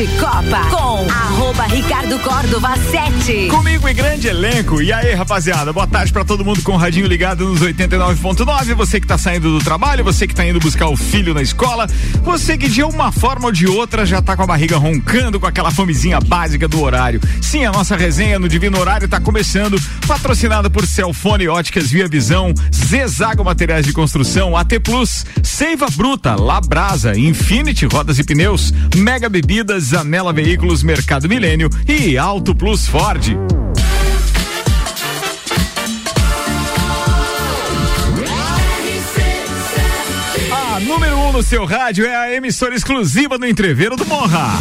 de Copa com arroba Ricardo Córdova 7. Comigo e grande elenco. E aí, rapaziada, boa tarde pra todo mundo com o radinho ligado nos 89.9. Você que tá saindo do trabalho, você que tá indo buscar o filho na escola, você que de uma forma ou de outra já tá com a barriga roncando com aquela fomezinha básica do horário. Sim, a nossa resenha no Divino Horário tá começando, patrocinada por Celfone Óticas Via Visão, Zezago Materiais de Construção, AT Plus, Seiva Bruta, Labrasa, Infinity Rodas e Pneus, Mega Bebidas, Anela Veículos, Mercado Milênio e Auto Plus Ford. A número 1 um no seu rádio é a emissora exclusiva do Entreveiro do Morra.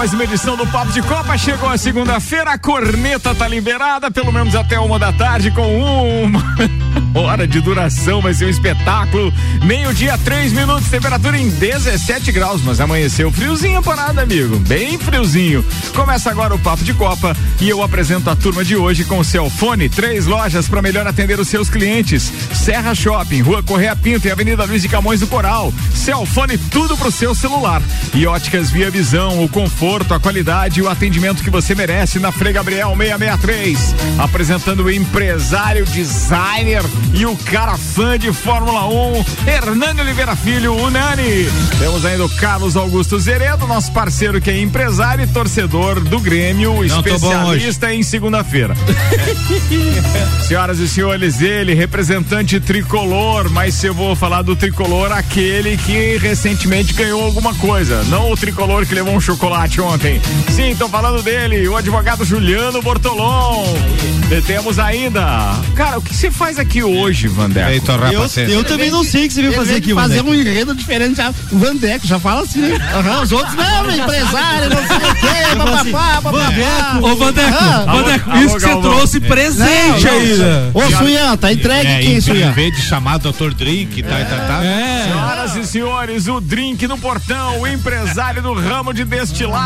Mais uma edição do Papo de Copa. Chegou a segunda-feira, a corneta tá liberada, pelo menos até uma da tarde, com uma hora de duração. Vai ser um espetáculo. Meio-dia, três minutos, temperatura em 17 graus, mas amanheceu friozinho a parada, amigo. Bem friozinho. Começa agora o Papo de Copa e eu apresento a turma de hoje com o Celfone, três lojas para melhor atender os seus clientes. Serra Shopping, Rua Correia Pinto e Avenida Luiz de Camões do Coral. Celfone, tudo pro seu celular. E óticas Via Visão, o conforto, a qualidade e o atendimento que você merece na Frei Gabriel 663. Apresentando o empresário, designer e o cara fã de Fórmula 1, Hernani Oliveira Filho, o Nani. Temos ainda o Carlos Augusto Zeredo, nosso parceiro que é empresário e torcedor do Grêmio, Não especialista em segunda-feira. Senhoras e senhores, ele, representante tricolor, mas se eu vou falar do tricolor, aquele que recentemente ganhou alguma coisa, não o tricolor que levou um chocolate ontem. Sim, tô falando dele, o advogado Juliano Bortolom. E temos ainda. Cara, o que você faz aqui hoje, Vandeco? Eita, Eu, eu também não sei o que você veio fazer aqui, fazer Vandeco. um enredo diferente já. O Vandeco já fala assim, né? Aham, os outros, não, empresário, não sei o quê, papapá, papapá. Ô, Vandeco, Ah, Vandeco, isso que você trouxe presente Não, não, ainda. Ô, Suian, tá entregue É, quem, em, Suian? em vez de chamar Dr. Drink, tá, tá, tá. É. Senhoras e senhores, o drink no portão, o empresário do ramo de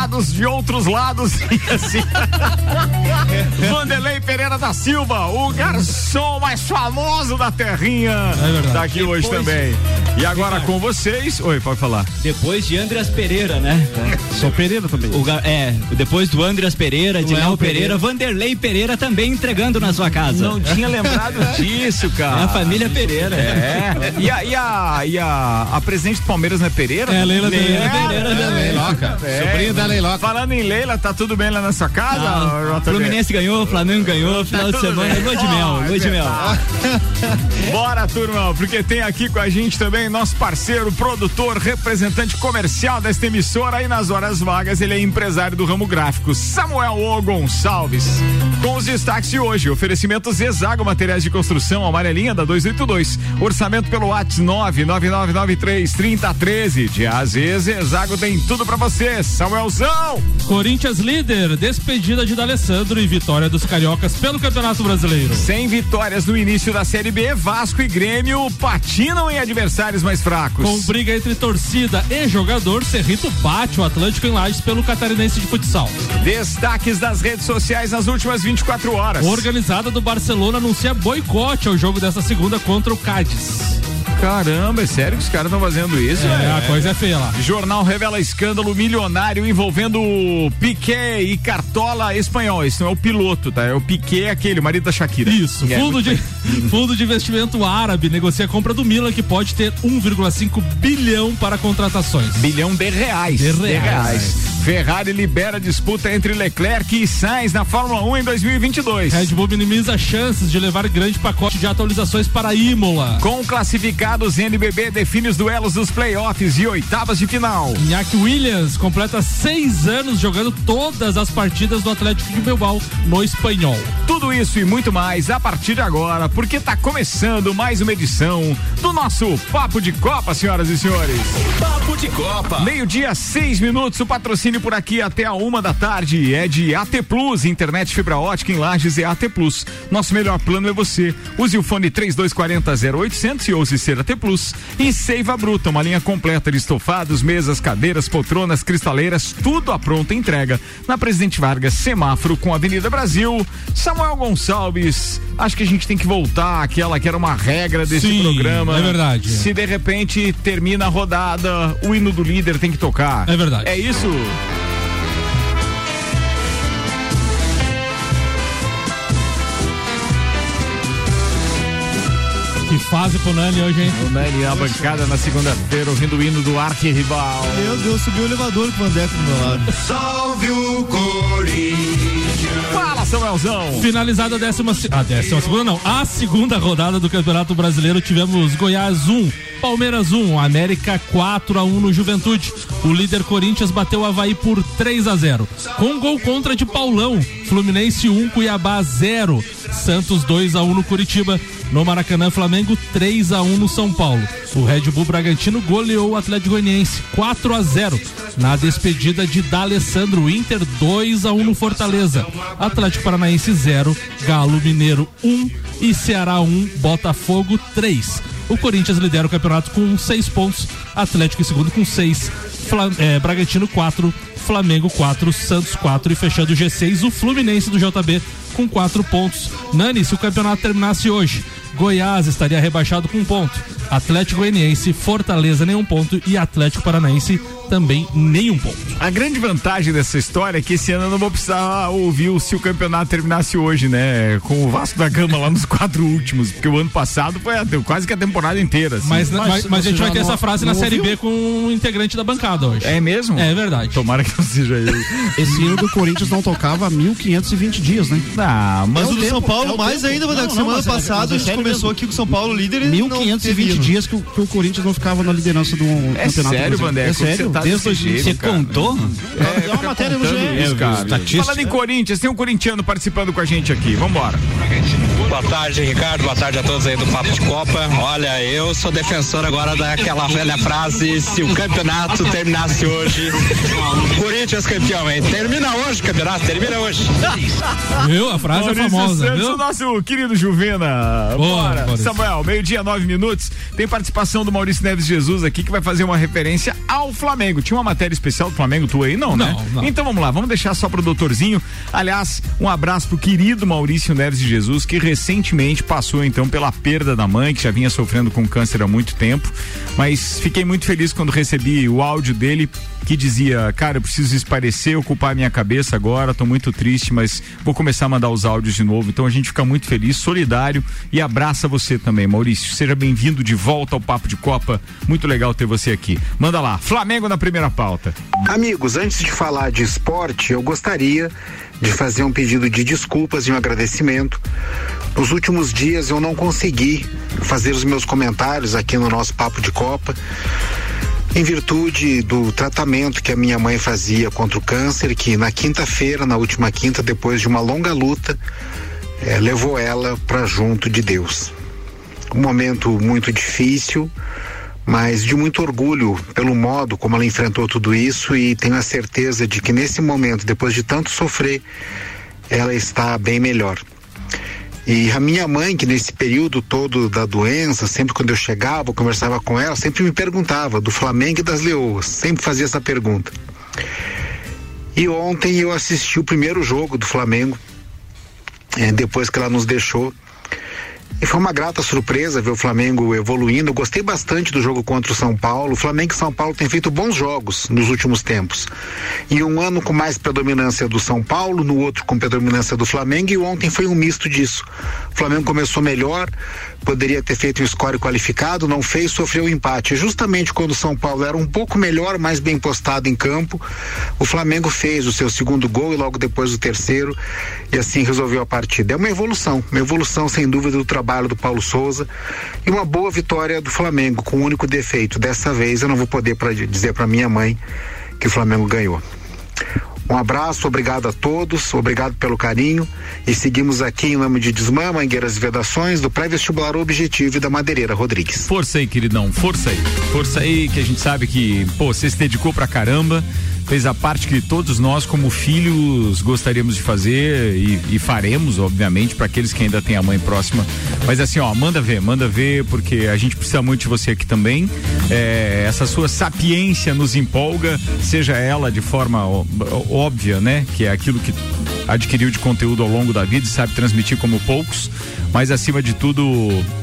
destilados de outros lados. E assim. Vanderlei Pereira da Silva, o garçom mais famoso da terrinha. É. Tá aqui hoje também. E agora com vocês. Oi, pode falar. Depois de Andreas Pereira, né? Sou Pereira também. O, é, depois do Andreas Pereira, de Léo Pereira, Vanderlei Pereira também entregando na sua casa. Não tinha lembrado disso, cara. É a família Pereira. É. E a, e a, e a, a presidente do Palmeiras não é Pereira? É, Leila Pereira. Pereira também. Leiloca. É. Sobrinho da Leiloca. Falando em Leila, tá tudo bem lá na sua casa? Fluminense ganhou, Flamengo ganhou, final de tudo semana, bem. lua de mel, Ó, lua de mel. Bora, turma, porque tem aqui com a gente também nosso parceiro, produtor, representante comercial desta emissora aí nas horas vagas, ele é empresário do ramo gráfico, Samuel O Gonçalves. Com os destaques de hoje, oferecimento Zezago Materiais de Construção, amarelinha da 282, orçamento pelo WhatsApp 99993 3013. De AZ, Zezago tem tudo pra você, Samuelzão! Corinthians líder, despedida de D'Alessandro e vitória dos cariocas pelo Campeonato Brasileiro. Sem vitórias no início da Série B, Vasco e Grêmio patinam em adversários mais fracos. Com briga entre torcida e jogador, Cerrito bate o Atlântico em Lages pelo Catarinense de Futsal. Destaques das redes sociais nas últimas 24 horas. Organizada do Barcelona anuncia boicote ao jogo dessa segunda contra o Cádiz. Caramba, é sério que os caras estão fazendo isso? É, a coisa é feia lá. Jornal revela escândalo milionário envolvendo Piquet e Cartola espanhol. Esse não é o piloto, tá? É o Piquet, aquele, o marido da Shakira. Isso, É, fundo de, fundo de investimento árabe negocia a compra do Milan, que pode ter 1,5 bilhão para contratações. Bilhão de reais. De reais. Ferrari libera disputa entre Leclerc e Sainz na Fórmula 1 em 2022. Red Bull minimiza chances de levar grande pacote de atualizações para Imola. Com classificados, NBB define os duelos dos playoffs e oitavas de final. Iñaki Williams completa seis anos jogando todas as partidas do Atlético de Bilbao no espanhol. Tudo isso e muito mais a partir de agora, porque tá começando mais uma edição do nosso Papo de Copa, senhoras e senhores. Papo de Copa. Meio-dia, seis minutos, o patrocínio Por aqui até a uma da tarde. É de AT Plus, internet fibra ótica em Lages é AT Plus. Nosso melhor plano é você. Use o fone 3240 0800 e ouse ser AT Plus. E Seiva Bruta, uma linha completa de estofados, mesas, cadeiras, poltronas, cristaleiras, tudo à pronta entrega. Na Presidente Vargas, semáforo com a Avenida Brasil. Samuel Gonçalves, acho que a gente tem que voltar àquela que era uma regra desse Sim, programa. é verdade. Se de repente termina a rodada, o hino do líder tem que tocar. É verdade. É isso? Que fase pro Nani hoje, hein? O Nani na bancada na segunda-feira, ouvindo o hino do arquirrival. Meu Deus, subiu o elevador com o Vandeco do meu lado. Salve o Corinthians. Fala, Samuelzão! Finalizada a décima, a décima segunda não, a segunda rodada do Campeonato Brasileiro tivemos Goiás 1, Palmeiras 1, América 4 a 1 no Juventude. O líder Corinthians bateu o Havaí por 3 a 0. Com gol contra de Paulão, Fluminense 1, Cuiabá 0, Santos 2 a 1 no Curitiba. No Maracanã, Flamengo 3 a 1 no São Paulo. O Red Bull Bragantino goleou o Atlético Goianiense 4 a 0. Na despedida de D'Alessandro, Inter 2 a 1 no Fortaleza. Atlético Paranaense 0, Galo Mineiro 1 e Ceará 1, Botafogo 3. O Corinthians lidera o campeonato com 6 pontos, Atlético em segundo com 6, Bragantino 4, Flamengo 4, Santos 4 e fechando o G6 o Fluminense do JB com 4 pontos. Nani, se o campeonato terminasse hoje, Goiás estaria rebaixado com um ponto. Atlético Goianiense, Fortaleza nenhum ponto e Atlético Paranaense também nenhum ponto. A grande vantagem dessa história é que esse ano eu não vou precisar ouvir o se o campeonato terminasse hoje, né? Com o Vasco da Gama lá nos quatro últimos, porque o ano passado foi a- quase que a temporada inteira. assim. Mas, mas, mas a gente vai ter não- essa frase não na Série ouviu? B com um integrante da bancada hoje. É mesmo? É verdade. Tomara que não seja eu. Esse hino do Corinthians não tocava há 1520 dias, né? Ah, mas Mas o do tempo, São Paulo é mais tempo. ainda, Vandeco. Não, não, Semana é- passada é a gente sério começou mesmo. aqui com o São Paulo líder e não teve 1520 hino. dias que o, que o Corinthians não ficava na liderança do É campeonato sério. Vandeco? É sério, Você tá desde desse 2000. jeito, Você cara. contou? É uma matéria no contando GE. isso, cara. Falando em Corinthians, tem um corintiano participando com a gente aqui. Vambora. Boa tarde, Ricardo. Boa tarde a todos aí do Papo de Copa. Olha, eu sou defensor agora daquela velha frase: se o campeonato terminasse hoje, Corinthians campeão, hein? Termina hoje o campeonato, termina hoje. Viu? A frase é Maurício famosa, Santos, viu? o nosso querido Juvena. Boa, Bora. Maurício. Samuel, meio-dia, nove minutos. Tem participação do Maurício Neves Jesus aqui que vai fazer uma referência ao Flamengo. Tinha uma matéria especial do Flamengo, tu aí? Não, né? Não, não. Então vamos lá, vamos deixar só pro doutorzinho. Aliás, um abraço pro querido Maurício Neves de Jesus, que recentemente passou então pela perda da mãe, que já vinha sofrendo com câncer há muito tempo. Mas fiquei muito feliz quando recebi o áudio dele que dizia, cara, eu preciso esparecer, ocupar minha cabeça agora, tô muito triste, mas vou começar a mandar os áudios de novo. Então a gente fica muito feliz, solidário e abraça você também, Maurício. Seja bem-vindo de volta ao Papo de Copa. Muito legal ter você aqui. Manda lá, Flamengo na primeira pauta. Amigos, antes de falar de esporte, eu gostaria de fazer um pedido de desculpas e um agradecimento. Nos últimos dias eu não consegui fazer os meus comentários aqui no nosso Papo de Copa, em virtude do tratamento que a minha mãe fazia contra o câncer, que na quinta-feira, na última quinta, depois de uma longa luta, eh, levou ela para junto de Deus. Um momento muito difícil, mas de muito orgulho pelo modo como ela enfrentou tudo isso e tenho a certeza de que nesse momento, depois de tanto sofrer, ela está bem melhor. E a minha mãe, que nesse período todo da doença, sempre quando eu chegava, eu conversava com ela, sempre me perguntava do Flamengo e das Leoas, sempre fazia essa pergunta. E ontem eu assisti o primeiro jogo do Flamengo, eh, depois que ela nos deixou. E foi uma grata surpresa ver o Flamengo evoluindo. Gostei bastante do jogo contra o São Paulo. O Flamengo e São Paulo têm feito bons jogos nos últimos tempos. E um ano com mais predominância do São Paulo, no outro com predominância do Flamengo, e ontem foi um misto disso. O Flamengo começou melhor, poderia ter feito um score qualificado, não fez, sofreu empate. Justamente quando o São Paulo era um pouco melhor, mais bem postado em campo, o Flamengo fez o seu segundo gol e logo depois o terceiro, e assim resolveu a partida. É uma evolução, uma evolução sem dúvida do trabalho do Paulo Souza e uma boa vitória do Flamengo, com o único defeito. Dessa vez eu não vou poder pra, dizer para minha mãe que o Flamengo ganhou. Um abraço, obrigado a todos, obrigado pelo carinho e seguimos aqui em nome de Desmã, Mangueiras e Vedações, do pré-vestibular Objetivo e da Madeireira Rodrigues. Força aí, queridão, força aí. Força aí, que a gente sabe que, pô, você se dedicou pra caramba. Fez a parte que todos nós, como filhos, gostaríamos de fazer e, e faremos, obviamente, para aqueles que ainda têm a mãe próxima. Mas assim, ó, manda ver, manda ver, porque a gente precisa muito de você aqui também. É, essa sua sapiência nos empolga, seja ela de forma óbvia, né? Que é aquilo que adquiriu de conteúdo ao longo da vida e sabe transmitir como poucos, mas acima de tudo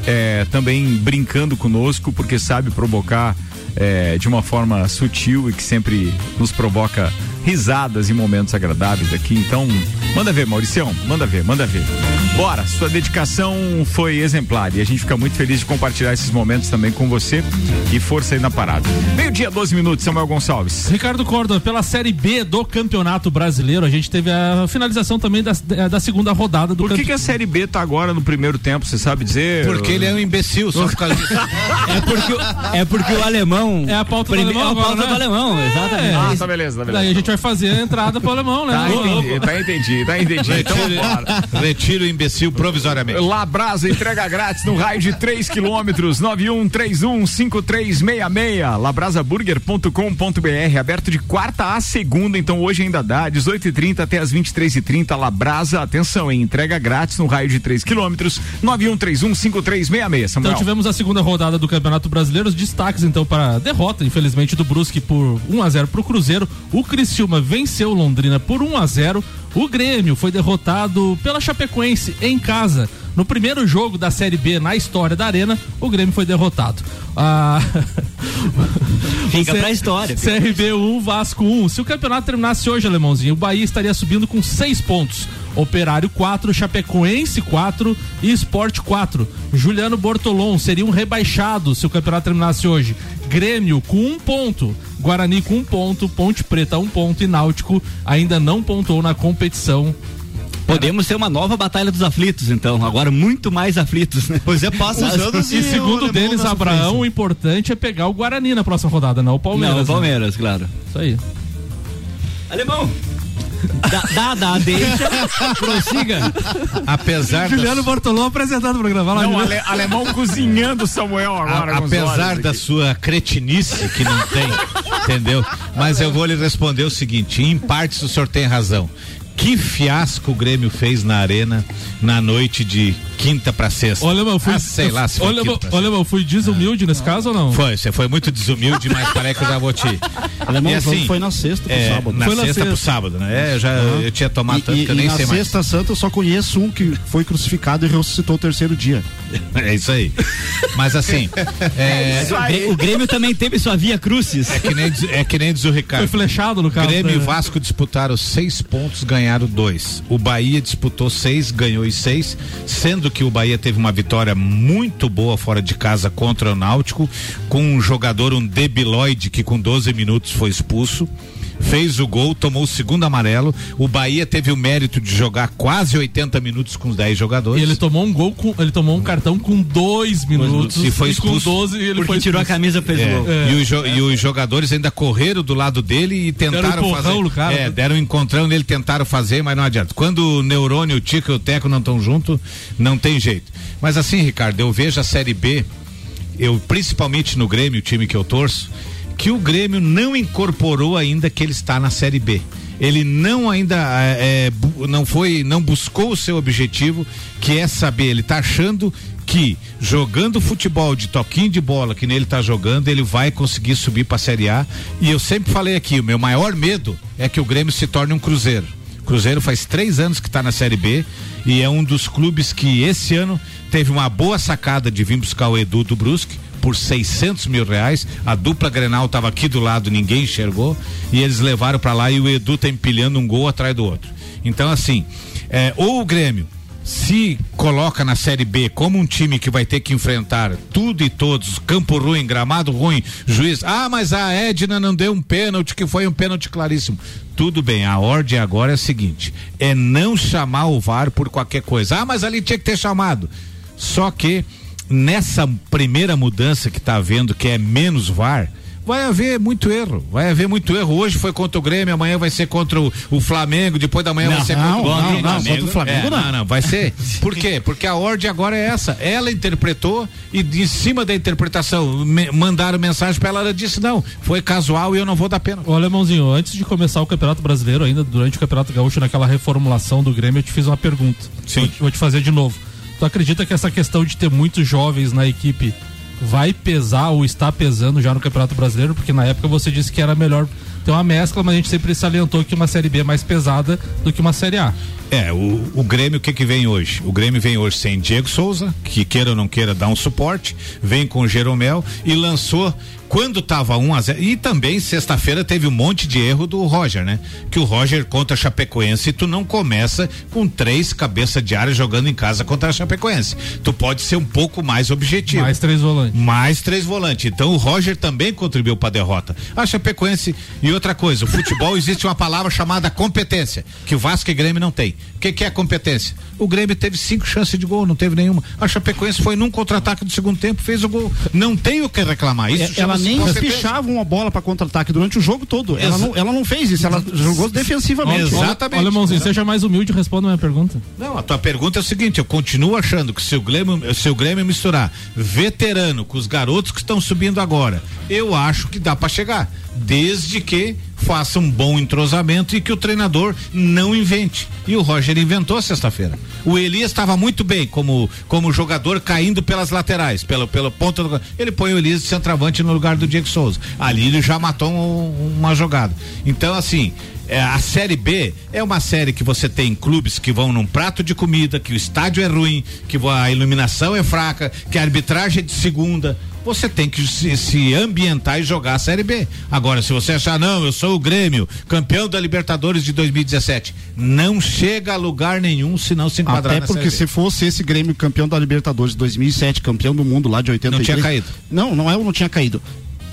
é, também brincando conosco, porque sabe provocar é, de uma forma sutil e que sempre nos provoca risadas e momentos agradáveis aqui. Então, manda ver, Mauricião, manda ver, manda ver. Bora, sua dedicação foi exemplar e a gente fica muito feliz de compartilhar esses momentos também com você e força aí na parada. Meio-dia, 12 minutos, Samuel Gonçalves. Ricardo Córdoba, pela Série B do Campeonato Brasileiro, a gente teve a finalização também da, da segunda rodada do Por que, que a Série B tá agora no primeiro tempo, você sabe dizer? Porque ele é um imbecil, só por causa disso. É porque, o- é porque o alemão. É a pauta do alemão É a agora, pauta né? do alemão, exatamente. Ah, tá beleza, tá Daí a beleza. gente vai fazer a entrada pro alemão, né? Tá louco. entendi, tá entendi, tá entendi. Então vambora. Retira o imbecil provisoriamente. Labrasa entrega grátis no raio de 3 quilômetros, 91315366, labrasaburger.com.br, aberto de quarta a segunda, então hoje ainda dá, 18h30 até as 23h30, Labrasa, atenção, hein, entrega grátis no raio de 3 quilômetros, 91315366, Samuel. Então tivemos a segunda rodada do Campeonato Brasileiro, os destaques então para a derrota, infelizmente, do Brusque por 1 a 0 para o Cruzeiro. O Criciúma venceu Londrina por 1 a 0. O Grêmio foi derrotado pela Chapecoense em casa. No primeiro jogo da Série B na história da Arena, o Grêmio foi derrotado. Ah... Fica C- pra história. CRB 1, Vasco 1. Se o campeonato terminasse hoje, alemãozinho, o Bahia estaria subindo com seis pontos. Operário 4, Chapecoense 4 e Esporte 4. Juliano Bortolom seriam rebaixados se o campeonato terminasse hoje. Grêmio com um ponto. Guarani com um ponto. Ponte Preta um ponto. E Náutico ainda não pontuou na competição. Podemos ter uma nova Batalha dos Aflitos, então. Agora muito mais aflitos, né? Pois é, passa os anos E segundo o o Denis Abraão, o importante é pegar o Guarani na próxima rodada, não o Palmeiras. Não, o né? Palmeiras, claro. Isso aí. Alemão! Dá, dá, dá, deixa, prossiga. Apesar Juliano Bortolom apresentando o programa. Lá, Não, ale- alemão cozinhando o Samuel agora. a- apesar da aqui. sua cretinice que não tem, entendeu? Mas eu vou lhe responder o seguinte: em partes o senhor tem razão. Que fiasco o Grêmio fez na arena na noite de quinta pra sexta. Olha, eu fui. Ah, sei lá se foi olha, olha, eu fui desumilde nesse caso ou não? Foi, você foi muito desumilde, mas parece que eu já vou te. Alemão, E assim, foi na sexta pro É, sábado. na Foi na sexta, pro sexta. sábado, né? É, eu já eu tinha tomado tanto E, que eu e nem na sei mais. sexta santa eu só conheço um que foi crucificado e ressuscitou o terceiro dia. É isso aí. Mas assim, é, O Grê- O Grêmio também teve sua via crucis. é, que nem, diz- é que nem diz o Foi Ricardo. flechado no caso. Grêmio e né? Vasco disputaram seis pontos, ganharam dois. O Bahia disputou seis, ganhou os seis, sendo que o Bahia teve uma vitória muito boa fora de casa contra o Náutico, com um jogador, um debiloide, que com 12 minutos foi expulso. Fez o gol, tomou o segundo amarelo. O Bahia teve o mérito de jogar quase 80 minutos com os 10 E jogadores. ele tomou um gol com. Ele tomou um cartão com dois minutos. E foi com expulso 12 ele Porque foi tirou a camisa fez É, o gol. E, os jo- e os jogadores ainda correram do lado dele e tentaram Deram um empurrão fazer. no cara. É, deram um encontrão nele, tentaram fazer, mas não adianta. Quando o Neurônio, o Tico e o Teco não estão juntos, não tem jeito. Mas assim, Ricardo, eu vejo a Série B, eu principalmente no Grêmio, o time que eu torço, que o Grêmio não incorporou ainda que ele está na Série B. Ele não ainda é, é, não foi, não buscou o seu objetivo, que é saber. Ele está achando que jogando futebol de toquinho de bola que nele está jogando, ele vai conseguir subir para a Série A. E eu sempre falei aqui, o meu maior medo é que o Grêmio se torne um Cruzeiro. Cruzeiro faz três anos que está na Série B e é um dos clubes que esse ano teve uma boa sacada de vir buscar o Edu do Brusque por 600 mil reais. A dupla Grenal estava aqui do lado, ninguém enxergou e eles levaram para lá e o Edu tá empilhando um gol atrás do outro. Então assim, é, ou o Grêmio se coloca na Série B como um time que vai ter que enfrentar tudo e todos, campo ruim, gramado ruim, juiz, ah, mas a Edna não deu um pênalti, que foi um pênalti claríssimo. Tudo bem, a ordem agora é a seguinte: é não chamar o VAR por qualquer coisa. Ah, mas ali tinha que ter chamado. Só que nessa primeira mudança que está havendo, que é menos VAR, vai haver muito erro. Vai haver muito erro. Hoje foi contra o Grêmio, amanhã vai ser contra o, o Flamengo, depois da manhã Não, vai ser contra o não, Flamengo. não, contra o Flamengo É, não. não, não, vai ser. Por quê? Porque a ordem agora é essa. Ela interpretou e de cima da interpretação me- mandaram mensagem pra ela, ela disse não, foi casual e eu não vou dar pena. Ô Alemãozinho, antes de começar o Campeonato Brasileiro, ainda durante o Campeonato Gaúcho, naquela reformulação do Grêmio, eu te fiz uma pergunta. Sim. Vou te, vou te fazer de novo. Tu acredita que essa questão de ter muitos jovens na equipe vai pesar ou está pesando já no Campeonato Brasileiro? Porque na época você disse que era melhor ter uma mescla, mas a gente sempre salientou que uma Série B é mais pesada do que uma Série A. É, o, o Grêmio, o que que vem hoje? O Grêmio vem hoje sem Diego Souza, que queira ou não queira dar um suporte, vem com o Jeromel e lançou quando tava 1 a 0 e também sexta-feira teve um monte de erro do Roger, né? Que o Roger contra a Chapecoense, tu não começa com três cabeças de área jogando em casa contra a Chapecoense. Tu pode ser um pouco mais objetivo. Mais três volantes. Mais três volantes. Então o Roger também contribuiu para a derrota. A Chapecoense e outra coisa, o futebol existe uma palavra chamada competência, que o Vasco e Grêmio não tem. O que, que é competência? O Grêmio teve cinco chances de gol, não teve nenhuma. A Chapecoense foi num contra-ataque do segundo tempo, fez o gol. Não tem o que reclamar. Isso É, ela nem pichava uma bola pra contra-ataque durante o jogo todo. Ela não, ela não fez isso, ela jogou defensivamente. Exatamente. Ô, Alemãozinho, seja mais humilde e responda a minha pergunta. Não, a tua pergunta é o seguinte, eu continuo achando que se o Grêmio, se o Grêmio misturar veterano com os garotos que estão subindo agora, eu acho que dá para chegar, desde que faça um bom entrosamento e que o treinador não invente. E o Roger inventou sexta-feira. O Elias estava muito bem como como jogador caindo pelas laterais, pelo pelo ponto do, ele põe o Elias de centroavante no lugar do Diego Souza. Ali ele já matou um- uma jogada. Então assim, é, a série B é uma série que você tem clubes que vão num prato de comida, que o estádio é ruim, que a iluminação é fraca, que a arbitragem é de segunda. Você tem que se, se ambientar e jogar a série B. Agora, se você achar, não, eu sou o Grêmio, campeão da Libertadores de 2017, não chega a lugar nenhum se não se enquadrar Até porque se fosse esse Grêmio campeão da Libertadores de 2007, campeão do mundo lá de 83. Não tinha caído. Não, não é, não tinha caído.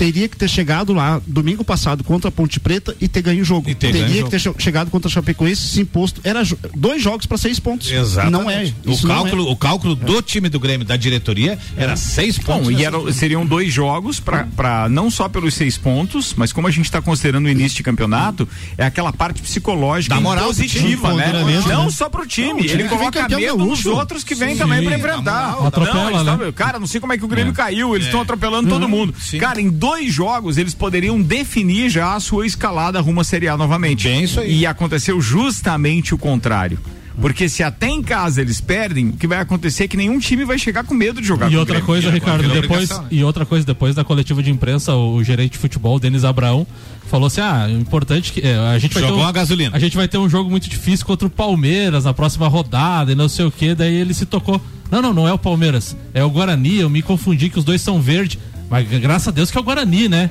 Teria que ter chegado lá domingo passado contra a Ponte Preta e ter ganho o jogo. E ter Teria ganho que ter che- chegado contra a Chapecoense, se imposto. Era dois jogos para seis pontos. Exatamente. Não é. O não cálculo, é. o cálculo do time do Grêmio, da diretoria, era seis pontos. Bom, e era- seriam dois jogos para não só pelos seis pontos, mas como a gente está considerando o início de campeonato, é aquela parte psicológica Da moral positiva, time, né? Não né? só pro time, Não, o time ele coloca medo nos gaúcho. outros que vêm também para enfrentar. moral. Não, né? tão- cara, não sei como é que o Grêmio caiu, eles estão atropelando Uhum. todo mundo. sim. Cara, em dois jogos eles poderiam definir já a sua escalada rumo à Série A novamente. Bem isso aí. E aconteceu justamente o contrário. Porque se até em casa eles perdem, o que vai acontecer é que nenhum time vai chegar com medo de jogar E outra Grêmio. coisa, Ricardo, depois né? e outra coisa depois da coletiva de imprensa, o, o gerente de futebol, Denis Abraão, falou assim: "Ah, é importante que é, a gente vai Jogou ter um, a gasolina. A gente vai ter um jogo muito difícil contra o Palmeiras na próxima rodada e não sei o quê". Daí ele se tocou: "Não, não, não é o Palmeiras, é o Guarani, eu me confundi que os dois são verde". Mas graças a Deus que é o Guarani, né?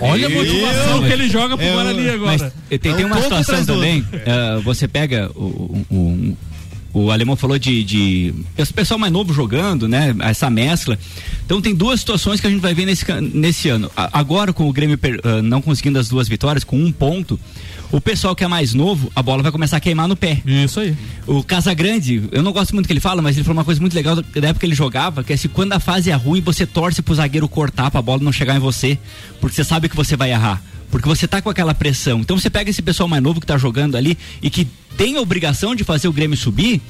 Olha a motivação que ele joga pro Guarani agora. Mas tem, tem uma situação também. eh, você pega o, o, o, o alemão falou de, de esse pessoal mais novo jogando, né? Essa mescla. Então tem duas situações que a gente vai ver nesse, nesse ano. A- agora com o Grêmio per- ah, não conseguindo as duas vitórias, com um ponto, o pessoal que é mais novo, a bola vai começar a queimar no pé. Isso aí. O Casagrande, eu não gosto muito do que ele fala, mas ele falou uma coisa muito legal da época que ele jogava, que é se quando a fase é ruim, você torce pro zagueiro cortar pra bola não chegar em você, porque você sabe que você vai errar. Porque você tá com aquela pressão. Então você pega esse pessoal mais novo que tá jogando ali e que tem a obrigação de fazer o Grêmio subir,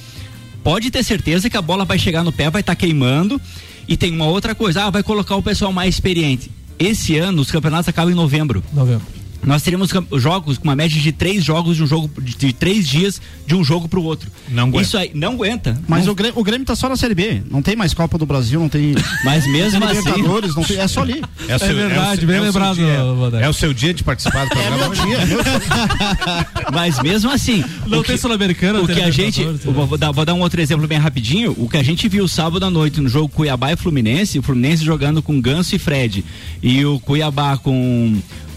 pode ter certeza que a bola vai chegar no pé, vai estar queimando. E tem uma outra coisa, ah, vai colocar o pessoal mais experiente. Esse ano os campeonatos acabam em novembro. Novembro. Nós teremos cam- jogos com uma média de três jogos de um jogo de, de três dias de um jogo pro outro. Não aguenta. Isso aí não aguenta. Mas Não- o Grêmio, o Grêmio tá só na Série B. Não tem mais Copa do Brasil, não tem. Mas mesmo assim, Libertadores, não tem, é só ali. É, o seu- verdade, é o seu- bem é o lembrado, dia-. É o seu dia de participar do programa. hoje? mas mesmo assim, Não o tem que- Sul-Americana, O tem que a gente, vou dar, vou dar um outro exemplo bem rapidinho. O que a gente viu sábado à noite no jogo Cuiabá e Fluminense, o Fluminense jogando com Ganso e Fred e o Cuiabá com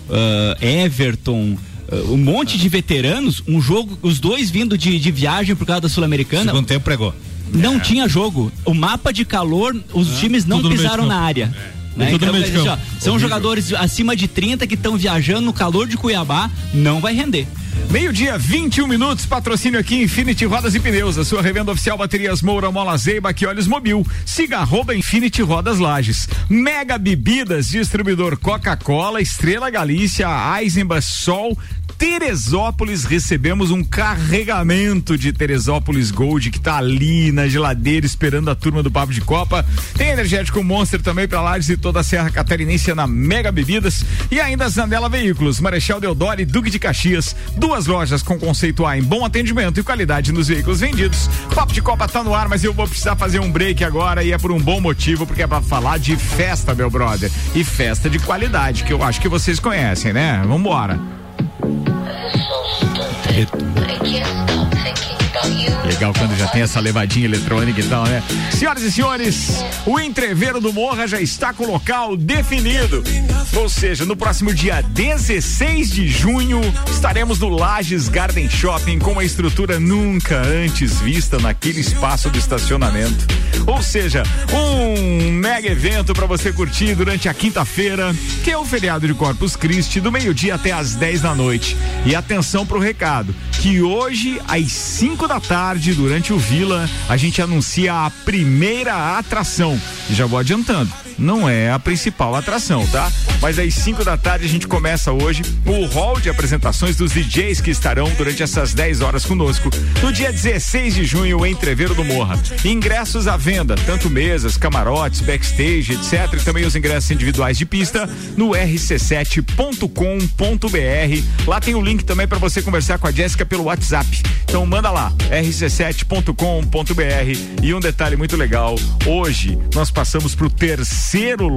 ah, Everton, ah, um monte de veteranos, um jogo, os dois vindo de, de viagem por causa da Sul-Americana, Segundo tempo pregou. não tinha jogo. O mapa de calor, os times não Tudo pisaram na área. Né? Tudo no Então, campo. ó, são jogadores acima de 30 que estão viajando no calor de Cuiabá, não vai render. Meio-dia, 21 minutos, patrocínio aqui Infinity Rodas e Pneus, a sua revenda oficial baterias Moura, Mola Zeiba, que olhos mobil. Siga arroba Infinity Rodas Lages. Mega Bebidas, distribuidor Coca-Cola, Estrela Galícia, Eisenbach, Sol, Teresópolis, recebemos um carregamento de Teresópolis Gold que tá ali na geladeira esperando a turma do Papo de Copa. Tem energético Monster também para Lages e toda a Serra Catarinense na Mega Bebidas e ainda Zandela Veículos, Marechal Deodoro e Duque de Caxias. Duas lojas com conceito A em bom atendimento e qualidade nos veículos vendidos. Papo de Copa tá no ar, mas eu vou precisar fazer um break agora e é por um bom motivo, porque é para falar de festa, meu brother. E festa de qualidade, que eu acho que vocês conhecem, né? Vambora. Legal quando já tem essa levadinha eletrônica e tal, né? Senhoras e senhores, o entreveiro do Morra já está com o local definido. Ou seja, no próximo dia 16 de junho, estaremos no Lages Garden Shopping com uma estrutura nunca antes vista naquele espaço de estacionamento. Ou seja, um mega evento para você curtir durante a quinta-feira, que é o feriado de Corpus Christi, do meio-dia até às 10 da noite. E atenção pro recado, que hoje às 5 da tarde, durante o Vila, a gente anuncia a primeira atração. E já vou adiantando, não é a principal atração, tá? Mas às 5 da tarde a gente começa hoje o hall de apresentações dos DJs que estarão durante essas 10 horas conosco. No dia 16 de junho, em Entreveiro do Morra. Ingressos à venda, tanto mesas, camarotes, backstage, etc. E também os ingressos individuais de pista no rc7.com.br. Lá tem o link também para você conversar com a Jéssica pelo WhatsApp. Então manda lá, rc7.com.br. E um detalhe muito legal: hoje nós passamos para o terceiro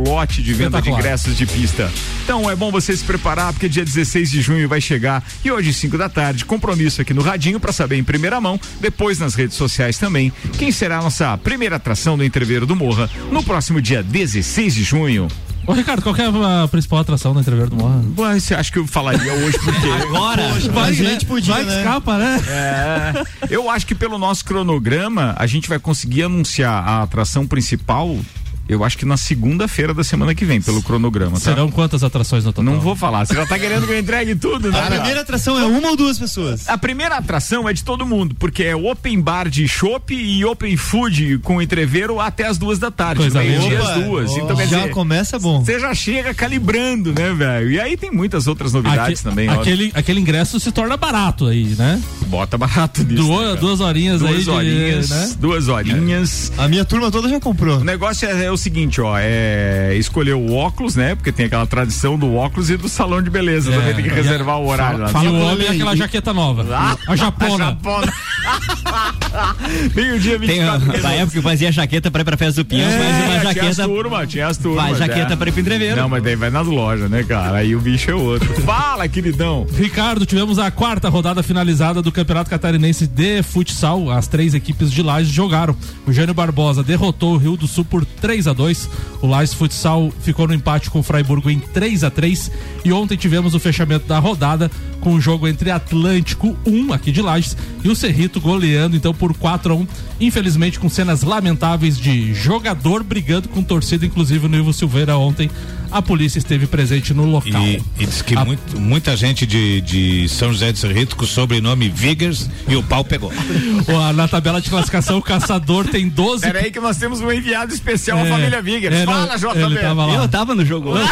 lote de venda de ingressos de pista. Então é bom você se preparar, porque dia 16 de junho vai chegar. E hoje, 5 da tarde, compromisso aqui no Radinho para saber em primeira mão, depois nas redes sociais também, quem será a nossa primeira atração do Entreveiro do Morra no próximo dia 16 de junho. Ô, Ricardo, qual que é a principal atração do entreveiro do Morra? Ué, Você acha que eu falaria hoje porque Agora, a gente podia, Vai que né? escapa, né? É, eu acho que pelo nosso cronograma a gente vai conseguir anunciar a atração principal. Eu acho que na segunda-feira da semana que vem, pelo cronograma, tá? Serão quantas atrações no total? Não vou falar. Você já tá querendo que eu entregue tudo, né? A primeira atração é uma ou duas pessoas? A primeira atração é de todo mundo, porque é open bar de chopp e open food com entreveiro até as duas da tarde. Coisa Meio-dia Opa, às duas. ó, Então, quer já dizer, começa bom. você já chega calibrando, né, velho? E aí tem muitas outras novidades Aque- também, ó. aquele, aquele ingresso se torna barato aí, né? Bota barato nisso. Duas, né, duas horinhas aí. duas de- horinhas, né? duas horinhas. A minha turma toda já comprou. O negócio é, é o seguinte, ó, é escolher o óculos, né? Porque tem aquela tradição do óculos e do salão de beleza. É. também tem que reservar o horário lá. Fala, e o Fala- homem é aquela jaqueta nova. Ah, a japona. A japona. Meio-dia, Tem a, 24 na minutos. época que eu fazia jaqueta pra ir pra festa do Pinhos, mas uma É, tinha as jaqueta. turmas, tinha as turmas. Vai, jaqueta é. pra ir pro entreveiro. Não, mas daí vai nas lojas, né, cara? Aí o bicho é outro. Fala, queridão. Ricardo, tivemos a quarta rodada finalizada do Campeonato Catarinense de Futsal. As três equipes de Lages jogaram. O Jânio Barbosa derrotou o Rio do Sul por 3 a 2 O Lages Futsal ficou no empate com o Freiburgo em 3 a 3 E ontem tivemos o fechamento da rodada com o jogo entre Atlântico 1, aqui de Lages, e o Cerrito goleando então por 4 a 1 Infelizmente com cenas lamentáveis de jogador brigando com torcida, inclusive no Ivo Silveira ontem. A polícia esteve presente no local. E, e diz que A- muito- muita gente de, de São José de Cerrito com o sobrenome Vigers e o pau pegou. Na tabela de classificação, o caçador tem 12 Pera aí que nós temos um enviado especial à É, família Vigers. é, Fala, JB. ele tava lá. Eu tava no jogo.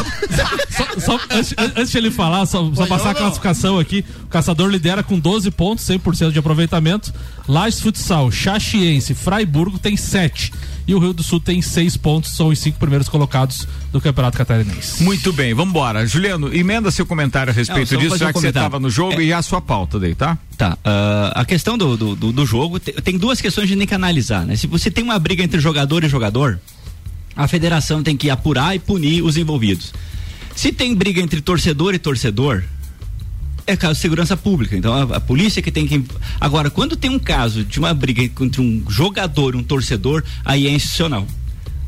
Só, só antes, antes de ele falar, só, só passar a classificação aqui. O caçador lidera com 12 pontos, 100% de aproveitamento. Lages Futsal, Chaxiense, Fraiburgo tem 7. E o Rio do Sul tem 6 pontos, são os cinco primeiros colocados do Campeonato Catarinense. Muito bem, vambora. Juliano, emenda seu comentário a respeito Não, disso, já um que você estava no jogo É. e a sua pauta daí, tá? Tá. ah, a questão do, do, do- do jogo te- tem duas questões que a gente tem que analisar, né? Se você tem uma briga entre jogador e jogador, a federação tem que apurar e punir os envolvidos. Se tem briga entre torcedor e torcedor, é caso de segurança pública. Então a, a polícia que tem que. Agora, quando tem um caso de uma briga entre um jogador e um torcedor, aí é institucional.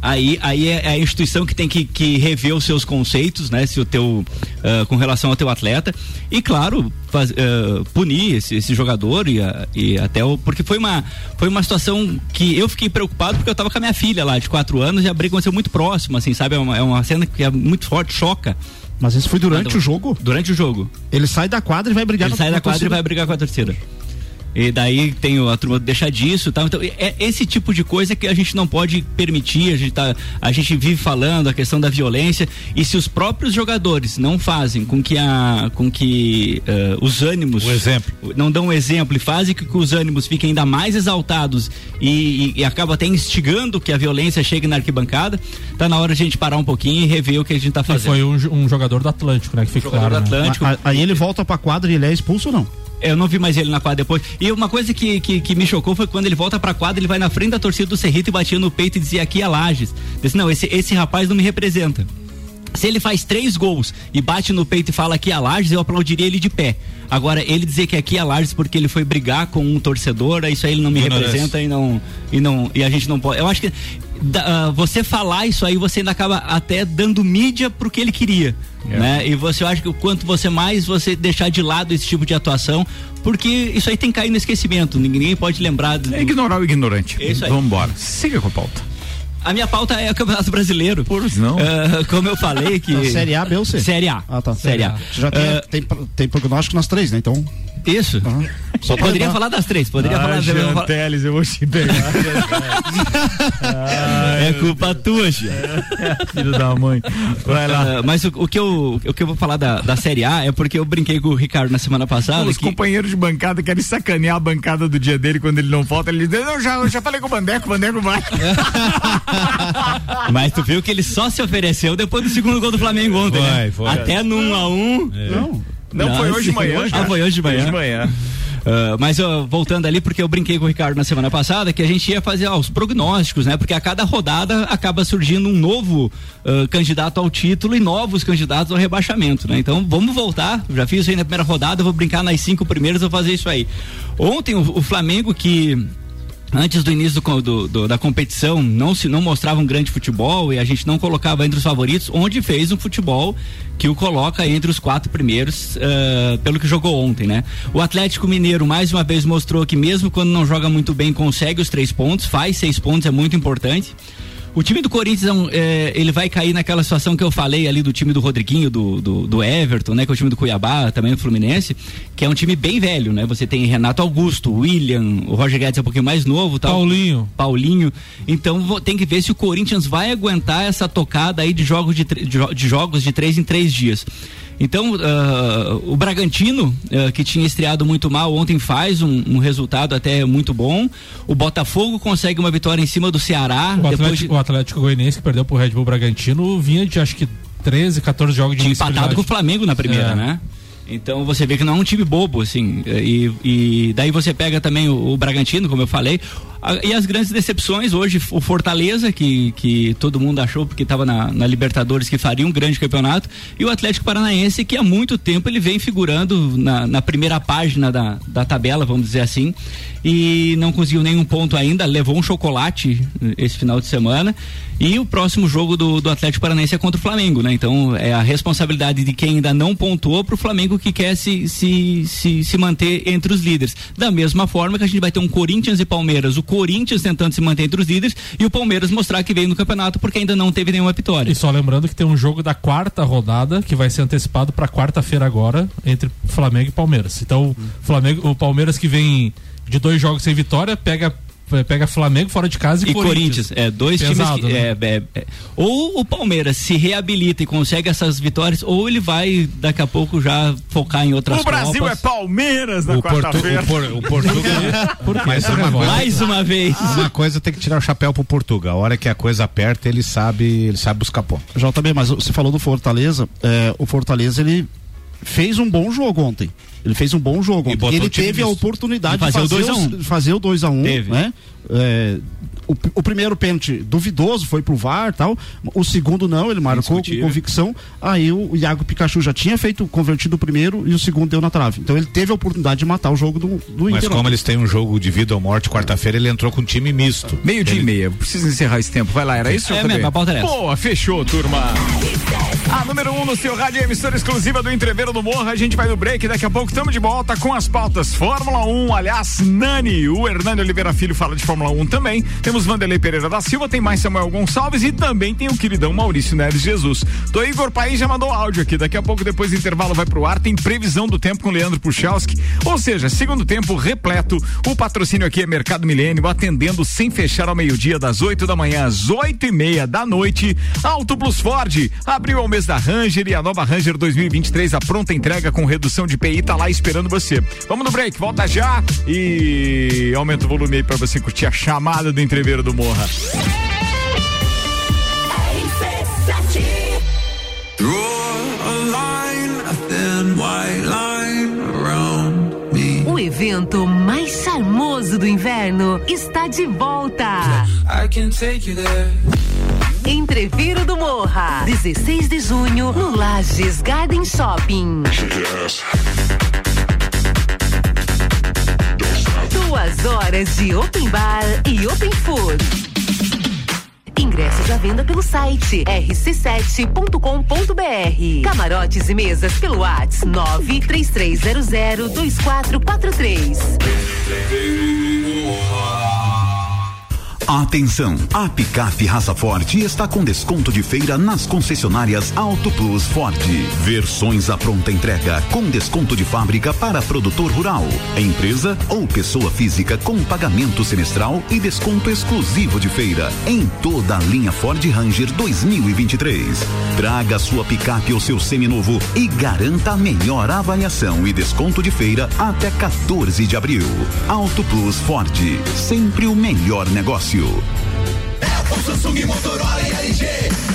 Aí, aí é a instituição que tem que, que rever os seus conceitos, né? Se o teu, ah, com relação ao teu atleta. E claro, faz- ah, punir esse, esse jogador e, e até o. Porque foi uma, foi uma situação que eu fiquei preocupado porque eu tava com a minha filha lá de quatro anos e a briga aconteceu muito próximo, assim, sabe? É uma, é uma cena que é muito forte, choca. Mas isso foi durante o jogo? Durante o jogo. Ele sai da quadra e vai brigar Ele sai da quadra e vai brigar com a torcida. E daí tem o- a turma do deixa disso e tal. Então, é esse tipo de coisa que a gente não pode permitir. A gente, tá, a gente vive falando a questão da violência. E se os próprios jogadores não fazem com que, a, com que eh, os ânimos. O exemplo. Não dão um exemplo e fazem com que os ânimos fiquem ainda mais exaltados e, e, e acaba até instigando que a violência chegue na arquibancada, tá na hora de a gente parar um pouquinho e rever o que a gente tá E fazendo. foi um, um jogador do Atlético, né? Que fica Jogador claro. do né? Atlântico. A- Aí ele volta pra quadra e ele é expulso ou não? Eu não vi mais ele na quadra depois. E uma coisa que, que, que me chocou foi quando ele volta pra quadra, ele vai na frente da torcida do Cerrito e batia no peito e dizia aqui a Lages. Disse, não, esse, esse rapaz não me representa. Se ele faz três gols e bate no peito e fala aqui a Lages, eu aplaudiria ele de pé. Agora, ele dizer que aqui a Lages porque ele foi brigar com um torcedor, isso aí ele não me Ignorância. representa e não, e não. E a gente não pode. Eu acho que da- ah, você falar isso aí, você ainda acaba até dando mídia pro que ele queria. Né? E você eu acho que o quanto você mais você deixar de lado esse tipo de atuação, porque isso aí tem que cair no esquecimento. Ninguém pode lembrar. do- É ignorar o ignorante. É isso aí. Vamos embora. Siga com a pauta. A minha pauta é o Campeonato Brasileiro. Por não. Ah, como eu falei que. Série A, B ou C? Série A. Ah, tá. Série A. Já tem, Ah, tem, tem prognóstico nas três, né? Então. Isso. Só pra Poderia lembrar. falar das três, poderia Ah, falar. Jean falar- Teles, eu vou te pegar. É culpa tua. Filho da mãe. Vai lá. Ah, mas o, o que eu, o que eu vou falar da, da Série A é porque eu brinquei com o Ricardo na semana passada. Os que- companheiros de bancada querem sacanear a bancada do dia dele quando ele não falta. Ele diz: Não, já, eu já falei com o Bandeco, o Bandeco vai. Mas tu viu que ele só se ofereceu depois do segundo gol do Flamengo ontem, Foi, né? foi. Até no 1 a 1 Não. Não, foi hoje de manhã. Ah, foi hoje de manhã. Hoje de manhã. Ah, mas ó, voltando ali, porque eu brinquei com o Ricardo na semana passada, que a gente ia fazer ó, os prognósticos, né? Porque a cada rodada acaba surgindo um novo ah, candidato ao título e novos candidatos ao rebaixamento, né? Então vamos voltar. Já fiz isso aí na primeira rodada, vou brincar nas cinco primeiras, vou fazer isso aí. Ontem o, o Flamengo que antes do início do do- do- da competição não se não mostrava um grande futebol e a gente não colocava entre os favoritos, onde fez um futebol que o coloca entre os quatro primeiros ah, pelo que jogou ontem, né? O Atlético Mineiro mais uma vez mostrou que mesmo quando não joga muito bem consegue os três pontos, faz seis pontos é muito importante. O time do Corinthians, é é, ele vai cair naquela situação que eu falei ali do time do Rodriguinho, do, do, do Everton, né? Que é o time do Cuiabá, também do Fluminense, que é um time bem velho, né? Você tem Renato Augusto, William, o Roger Guedes é um pouquinho mais novo, tal. Paulinho. Paulinho. Então vo- tem que ver se o Corinthians vai aguentar essa tocada aí de jogos de, de de jogos de três em três dias. Então, ah, o Bragantino, ah, que tinha estreado muito mal, ontem faz um, um resultado até muito bom. O Botafogo consegue uma vitória em cima do Ceará. O Atlético, de, o Atlético Goianiense que perdeu pro Red Bull Bragantino vinha de acho que 13, 14 jogos de empatado com o Flamengo na primeira, É. né? Então você vê que não é um time bobo, assim. E, e daí você pega também o, o Bragantino, como eu falei. E as grandes decepções hoje, o Fortaleza, que, que todo mundo achou porque estava na, na Libertadores que faria um grande campeonato, e o Atlético Paranaense, que há muito tempo ele vem figurando na, na primeira página da, da tabela, vamos dizer assim, e não conseguiu nenhum ponto ainda, levou um chocolate eh, esse final de semana. E o próximo jogo do, do Atlético Paranaense é contra o Flamengo, né? Então é a responsabilidade de quem ainda não pontuou para o Flamengo que quer se, se, se, se manter entre os líderes. Da mesma forma que a gente vai ter um Corinthians e Palmeiras, o Corinthians tentando se manter entre os líderes e o Palmeiras mostrar que veio no campeonato porque ainda não teve nenhuma vitória. E só lembrando que tem um jogo da quarta rodada que vai ser antecipado para quarta-feira agora entre Flamengo e Palmeiras. Então, o Flamengo, o Palmeiras que vem de dois jogos sem vitória pega pega Flamengo fora de casa e, E Corinthians, é, dois Pesado, times que. né? é, é, é. ou o Palmeiras se reabilita e consegue essas vitórias, ou ele vai daqui a pouco já focar em outras O Brasil é Copas. Palmeiras na O, Portu, quarta-feira. o, Por- o Portugal. Mas Essa uma Mais uma vez. uma coisa tem que tirar o chapéu pro Portugal. A hora que a coisa aperta, ele sabe, ele sabe buscar ponto. JB, mas você falou do Fortaleza. é, o Fortaleza, ele fez um bom jogo ontem. Ele fez um bom jogo. E ele o teve a oportunidade De fazer o de fazer, 2 a 1. os- fazer o 2 a 1 Teve. né? É, o, o primeiro pênalti duvidoso foi pro VAR tal. O segundo não, ele marcou com convicção. Aí o Iago Pikachu já tinha feito convertido o primeiro e o segundo deu na trave. Então ele teve a oportunidade de matar o jogo do, do Mas Inter. como eles têm um jogo de vida ou morte, quarta-feira ele entrou com um time misto. Meio dia e meia. Preciso encerrar esse tempo. Vai lá, era isso? É mesmo, a pauta era essa. Boa, fechou, turma. A número um no seu rádio, é emissora exclusiva do Entrever do Morro, a gente vai no break, daqui a pouco estamos de volta com as pautas Fórmula 1, aliás, Nani, o Hernani Oliveira Filho fala de Fórmula 1 também, temos Vanderlei Pereira da Silva, tem mais Samuel Gonçalves e também tem o queridão Maurício Neves Jesus. Do Igor País já mandou áudio aqui, daqui a pouco depois do intervalo vai pro ar, tem previsão do tempo com Leandro Puchalski, ou seja, segundo tempo repleto, o patrocínio aqui é Mercado Milênio, atendendo sem fechar ao meio-dia, das 8 da manhã às 8 e meia da noite. Auto Plus Ford abriu ao mês da Ranger e a nova Ranger 2023, a entrega com redução de PI, tá lá esperando você. Vamos no break, volta já e aumenta o volume aí pra você curtir a chamada do entreveiro do Morra. Evento mais charmoso do inverno está de volta. Entreviro do Morra, 16 de junho, no Lages Garden Shopping. Duas horas de open bar e open food. Ingressos à venda pelo site rc7.com.br. Camarotes e mesas pelo WhatsApp 933002443. Atenção! A picape raça forte está com desconto de feira nas concessionárias Auto Plus Ford. Versões à pronta entrega com desconto de fábrica para produtor rural, empresa ou pessoa física com pagamento semestral e desconto exclusivo de feira em toda a linha Ford Ranger 2023. Traga sua picape ou seu seminovo e garanta a melhor avaliação e desconto de feira até 14 de abril. Auto Plus Ford, sempre o melhor negócio. Apple, Samsung, Motorola e LG.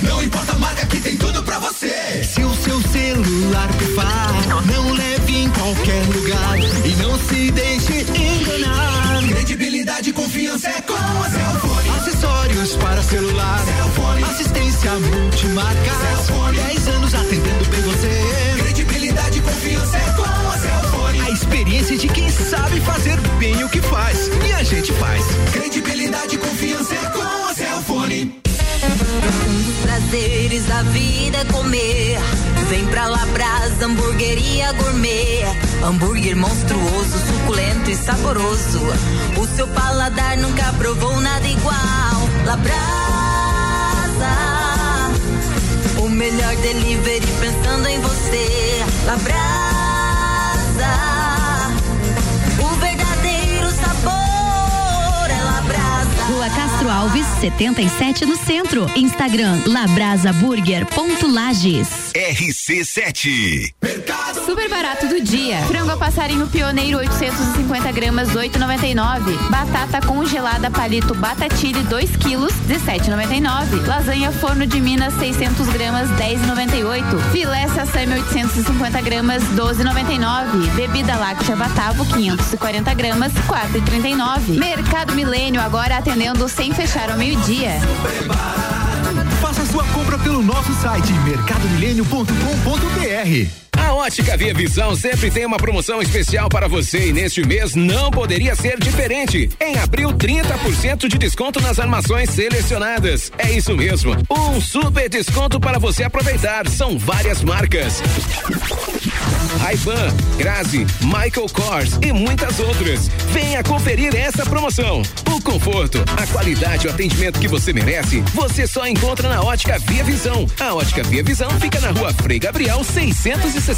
Não importa a marca que tem tudo pra você. Se o seu celular pifar, não leve em qualquer lugar e não se deixe enganar. Credibilidade e confiança é com a Cellfone. Acessórios para celular, Cellfone. assistência multimarca. Cellfone. 10 anos atendendo bem você. Credibilidade e confiança é com. A experiência de quem sabe fazer bem o que faz. E a gente faz. Credibilidade e confiança é com a Cellfone. Um dos prazeres da vida é comer. Vem pra Labrasa, hamburgueria gourmet. Hambúrguer monstruoso, suculento e saboroso. O seu paladar nunca provou nada igual. Labrasa, o melhor delivery pensando em você. Labrasa, Yeah. Rua Castro Alves, 77 no centro. Instagram labrasaburger.lages. RC7. Super barato do dia. Frango a passarinho pioneiro 850 gramas 8,99. Batata congelada palito Batatilha 2 quilos 17,99. Lasanha forno de Minas 600 gramas 10,98. Filé sassami 850 gramas 12,99. Bebida láctea Batavo 540 gramas 4,39. Mercado Milênio agora atendendo sem fechar ao meio-dia. Faça sua compra pelo nosso site mercadomilênio.com.br. Ótica Via Visão sempre tem uma promoção especial para você e neste mês não poderia ser diferente. Em abril, 30% de desconto nas armações selecionadas. É isso mesmo, um super desconto para você aproveitar. São várias marcas. Ray-Ban, Grazi, Michael Kors e muitas outras. Venha conferir essa promoção. O conforto, a qualidade e o atendimento que você merece, você só encontra na Ótica Via Visão. A Ótica Via Visão fica na rua Frei Gabriel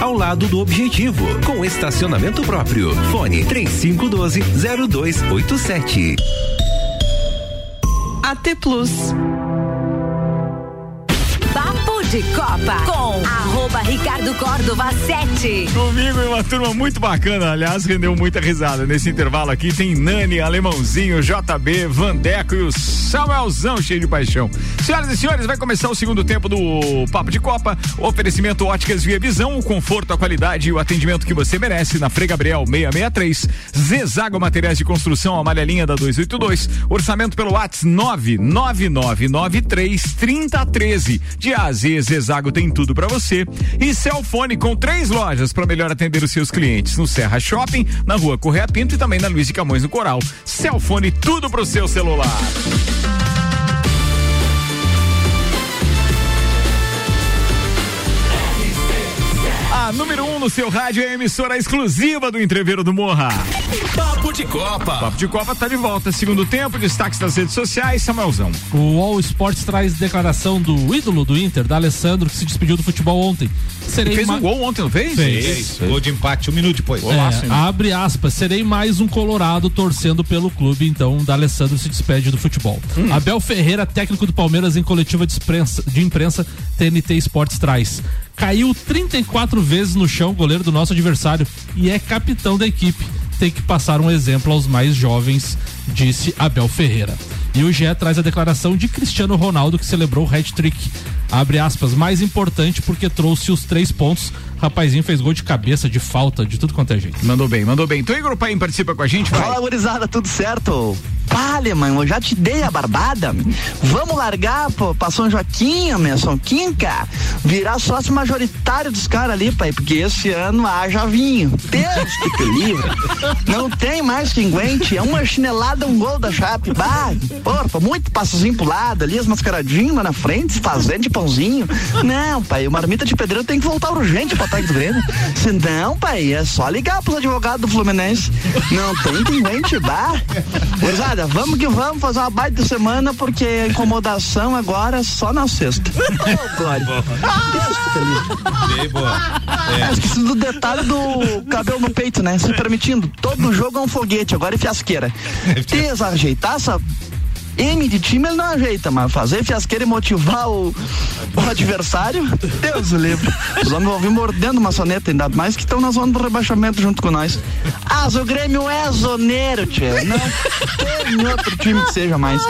ao lado do objetivo. Com estacionamento próprio. Fone 3512 0287. AT Plus. De Copa com arroba Ricardo Córdova 7. Comigo e uma turma muito bacana, aliás, rendeu muita risada. Nesse intervalo aqui tem Nani, Alemãozinho, JB, Vandeco e o Samuelzão cheio de paixão. Senhoras e senhores, vai começar o segundo tempo do Papo de Copa. Oferecimento Óticas Via Visão, o conforto, a qualidade e o atendimento que você merece na Frei Gabriel 663. Zezago Materiais de Construção, amarelinha da 282. Orçamento pelo WhatsApp 99993 3013. De A Zezago tem tudo para você. E Celfone com três lojas para melhor atender os seus clientes. No Serra Shopping, na rua Correia Pinto e também na Luiz de Camões no Coral. Celfone, tudo pro seu celular. No seu rádio é a emissora exclusiva do Entreveiro do Morra. Papo de Copa. Papo de Copa tá de volta. Segundo tempo, destaques das redes sociais, Samuelzão. O All Sports traz declaração do ídolo do Inter, da Alessandro, que se despediu do futebol ontem. Ele fez um gol ontem, não fez? Fez. Gol de empate, um minuto depois. É, abre aspas, serei mais um colorado torcendo pelo clube, então da Alessandro se despede do futebol. Hum. Abel Ferreira, técnico do Palmeiras em coletiva de imprensa, de imprensa TNT Esportes traz. Caiu 34 vezes no chão, goleiro do nosso adversário, e é capitão da equipe. Tem que passar um exemplo aos mais jovens, disse Abel Ferreira. E o GE traz a declaração de Cristiano Ronaldo, que celebrou o hat-trick. Abre aspas, mais importante porque trouxe os três pontos. Rapazinho fez gol de cabeça, de falta, de tudo quanto é jeito. Mandou bem, mandou bem. Então, Igor Paim participa com a gente, vai. Fala, gurizada, tudo certo? Vale, mano, eu já te dei a barbada. Vamos largar, pô, pra São Joaquim, São Quinca, virar sócio majoritário dos caras ali, pai, porque esse ano haja vinho. Deus que te livre. Não tem mais que aguente, é uma chinelada, um gol da Chape. Bah, porra, muito passozinho pro lado ali, as mascaradinhas lá na frente, se fazendo de pãozinho. Não, pai, o marmita de pedreiro tem que voltar urgente pro ataque do Grêmio. Se não, pai, é só ligar pros advogados do Fluminense. Não tem que aguente, bah. Gurizada, vamos que vamos fazer uma baita semana, porque a incomodação agora é só na sexta. Glória. Deus boa. É, esqueci do detalhe do cabelo no peito, né? Se permitindo. Todo jogo é um foguete, agora é fiasqueira. Desajeitar essa M de time ele não ajeita, mas fazer fiasqueira e motivar o, o adversário, Deus o livre. Os homens vão vir mordendo maçaneta, ainda mais que estão na zona do rebaixamento junto com nós. Ah, o Grêmio é zoneiro, tia. Não tem outro time que seja mais.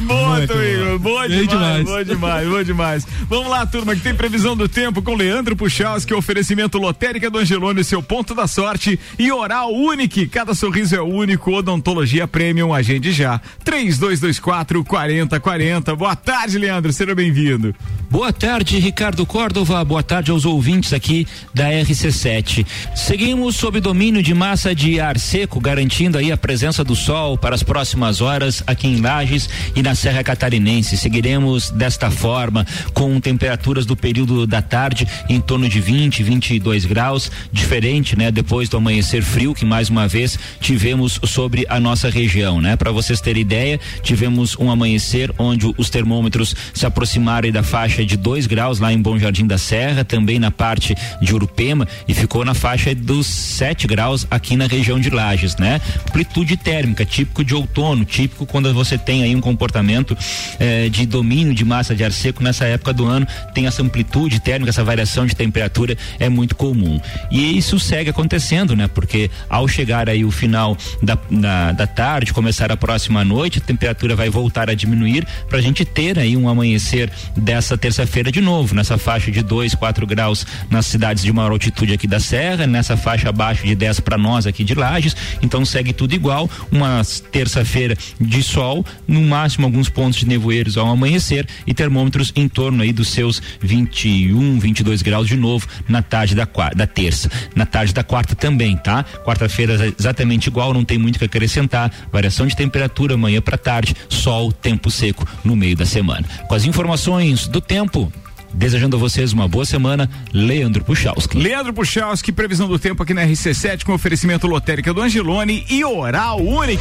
Boa, tu, Igor. Boa demais, demais. boa demais, boa demais. Vamos lá, turma, que tem previsão do tempo com Leandro Puchalski, oferecimento lotérica do Angelone, seu ponto da sorte e oral único. Cada sorriso é único, odontologia premium, agende já. Ligar. 3224 4040. Boa tarde, Leandro. Seja bem-vindo. Boa tarde, Ricardo Córdova. Boa tarde aos ouvintes aqui da RC7. Seguimos sob domínio de massa de ar seco, garantindo aí a presença do sol para as próximas horas aqui em Lages e na Serra Catarinense. Seguiremos desta forma, com temperaturas do período da tarde em torno de 20, 22 graus, diferente, né? Depois do amanhecer frio que mais uma vez tivemos sobre a nossa região, né? Para vocês terem ideia, tivemos um amanhecer onde os termômetros se aproximaram da faixa de 2 graus lá em Bom Jardim da Serra, também na parte de Urupema e ficou na faixa dos 7 graus aqui na região de Lages, né? Amplitude térmica, típico de outono, típico quando você tem aí um comportamento eh, de domínio de massa de ar seco nessa época do ano, tem essa amplitude térmica, essa variação de temperatura é muito comum. E isso segue acontecendo, né? Porque ao chegar aí o final da, da, da tarde, começar a próxima noite, a temperatura vai voltar a diminuir para a gente ter aí um amanhecer dessa terça-feira de novo, nessa faixa de 2, 4 graus nas cidades de maior altitude aqui da Serra, nessa faixa abaixo de 10 para nós aqui de Lages. Então segue tudo igual, uma terça-feira de sol, no máximo alguns pontos de nevoeiros ao amanhecer e termômetros em torno aí dos seus 21, 22 graus de novo na tarde da, da terça. Na tarde da quarta também, tá? Quarta-feira exatamente igual, não tem muito que acrescentar. Variação de temperatura amanhã para tarde, sol, tempo seco no meio da semana. Com as informações do tempo, Desejando a vocês uma boa semana, Leandro Puchalski. Leandro Puchalski, previsão do tempo aqui na RC7 com oferecimento lotérica do Angelone e Oral Unique.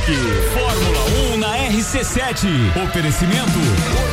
Fórmula 1 na RC7. Oferecimento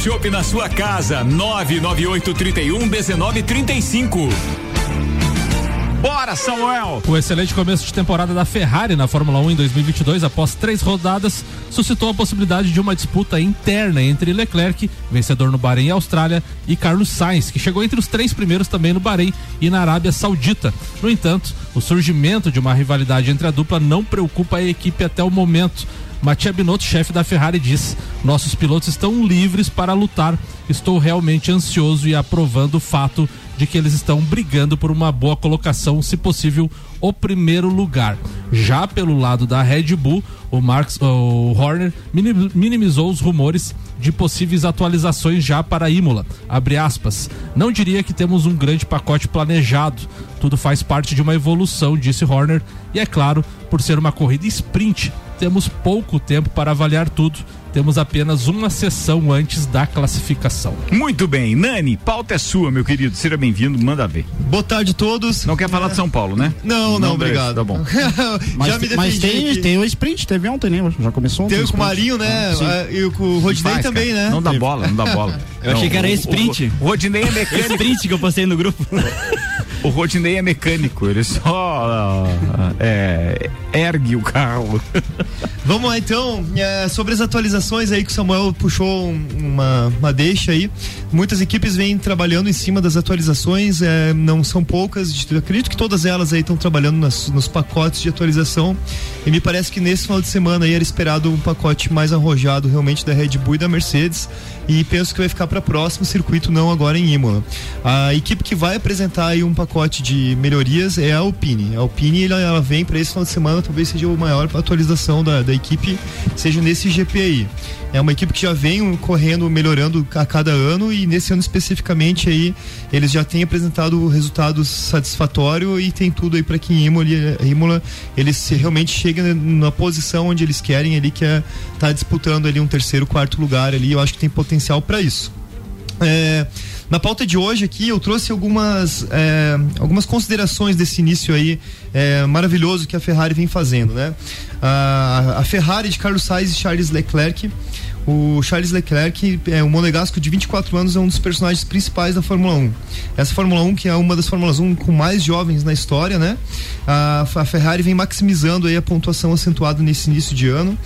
shopping na sua casa. 99831 1935. Bora, Samuel! O excelente começo de temporada da Ferrari na Fórmula 1 em 2022, após três rodadas, suscitou a possibilidade de uma disputa interna entre Leclerc, vencedor no Bahrein e Austrália, e Carlos Sainz, que chegou entre os três primeiros também no Bahrein e na Arábia Saudita. No entanto, o surgimento de uma rivalidade entre a dupla não preocupa a equipe até o momento. Mattia Binotto, chefe da Ferrari, diz: Nossos pilotos estão livres para lutar. Estou realmente ansioso e aprovando o fato de que eles estão brigando por uma boa colocação, se possível, o primeiro lugar. Já pelo lado da Red Bull, o Marx, o Horner minimizou os rumores de possíveis atualizações já para Imola. Abre aspas. Não diria que temos um grande pacote planejado. Tudo faz parte de uma evolução, disse Horner. E é claro, por ser uma corrida sprint, temos pouco tempo para avaliar tudo. Temos apenas uma sessão antes da classificação. Muito bem, Nani, pauta é sua, meu querido. Seja bem-vindo, manda ver. Boa tarde a todos. Não quer falar de São Paulo, né? Não, não, obrigado. Tá bom. mas, Já me mas tem, aqui. tem o sprint, teve ontem, né? Já começou ontem. Teve o com o Marinho, né? Ah, e com o Rodinei Faz, também, né? Não dá bola, não dá bola. Eu achei que era sprint. O, o Rodinei é mecânico. sprint que eu postei no grupo. O Rodinei é mecânico, ele só é, ergue o carro. Vamos lá então, é, sobre as atualizações aí que o Samuel puxou uma, uma deixa aí. Muitas equipes vêm trabalhando em cima das atualizações, é, não são poucas, acredito que todas elas aí estão trabalhando nas, nos pacotes de atualização. E me parece que nesse final de semana aí era esperado um pacote mais arrojado realmente da Red Bull e da Mercedes. E penso que vai ficar para próximo circuito, não agora em Imola. A equipe que vai apresentar aí um pacote de melhorias é a Alpine. A Alpine ela, ela vem para esse final de semana, talvez seja a maior atualização da, da equipe, seja nesse GP aí. É uma equipe que já vem correndo, melhorando a cada ano e nesse ano especificamente aí eles já têm apresentado resultados satisfatórios e tem tudo aí para que em Imola, Imola eles realmente cheguem na posição onde eles querem ali que é tá disputando ali um terceiro, quarto lugar ali. Eu acho que tem potencial para isso. É, na pauta de hoje aqui eu trouxe algumas, é, algumas considerações desse início aí é, maravilhoso que a Ferrari vem fazendo, né? A, a Ferrari de Carlos Sainz e Charles Leclerc, O Charles Leclerc, é, o monegasco de 24 anos, é um dos personagens principais da Fórmula 1. Essa Fórmula 1, que é uma das Fórmulas 1 com mais jovens na história, né? A, a Ferrari vem maximizando aí a pontuação acentuada nesse início de ano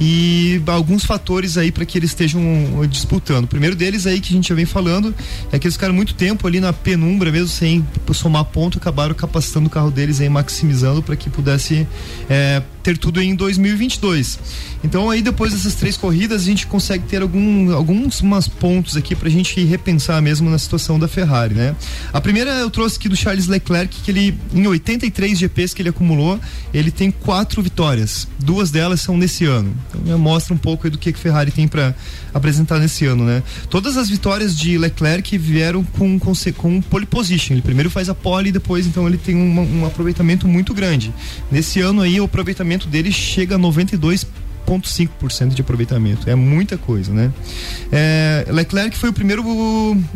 e alguns fatores aí para que eles estejam uh, disputando. O primeiro deles aí que a gente já vem falando é que eles ficaram muito tempo ali na penumbra, mesmo sem somar ponto, acabaram capacitando o carro deles aí, maximizando para que pudesse é, ter tudo em 2022. Então aí depois dessas três corridas a gente consegue ter algum, alguns umas pontos aqui pra gente repensar mesmo na situação da Ferrari, né? A primeira eu trouxe aqui do Charles Leclerc que ele em 83 GPs que ele acumulou, ele tem quatro vitórias. Duas delas são nesse ano. Então mostra um pouco do que que Ferrari tem para apresentar nesse ano, né? Todas as vitórias de Leclerc vieram com com, com pole position. Ele primeiro faz a pole e depois então ele tem um aproveitamento muito grande. Nesse ano aí o aproveitamento dele chega a 92 0,5% de aproveitamento. É muita coisa, né? É, Leclerc foi o primeiro,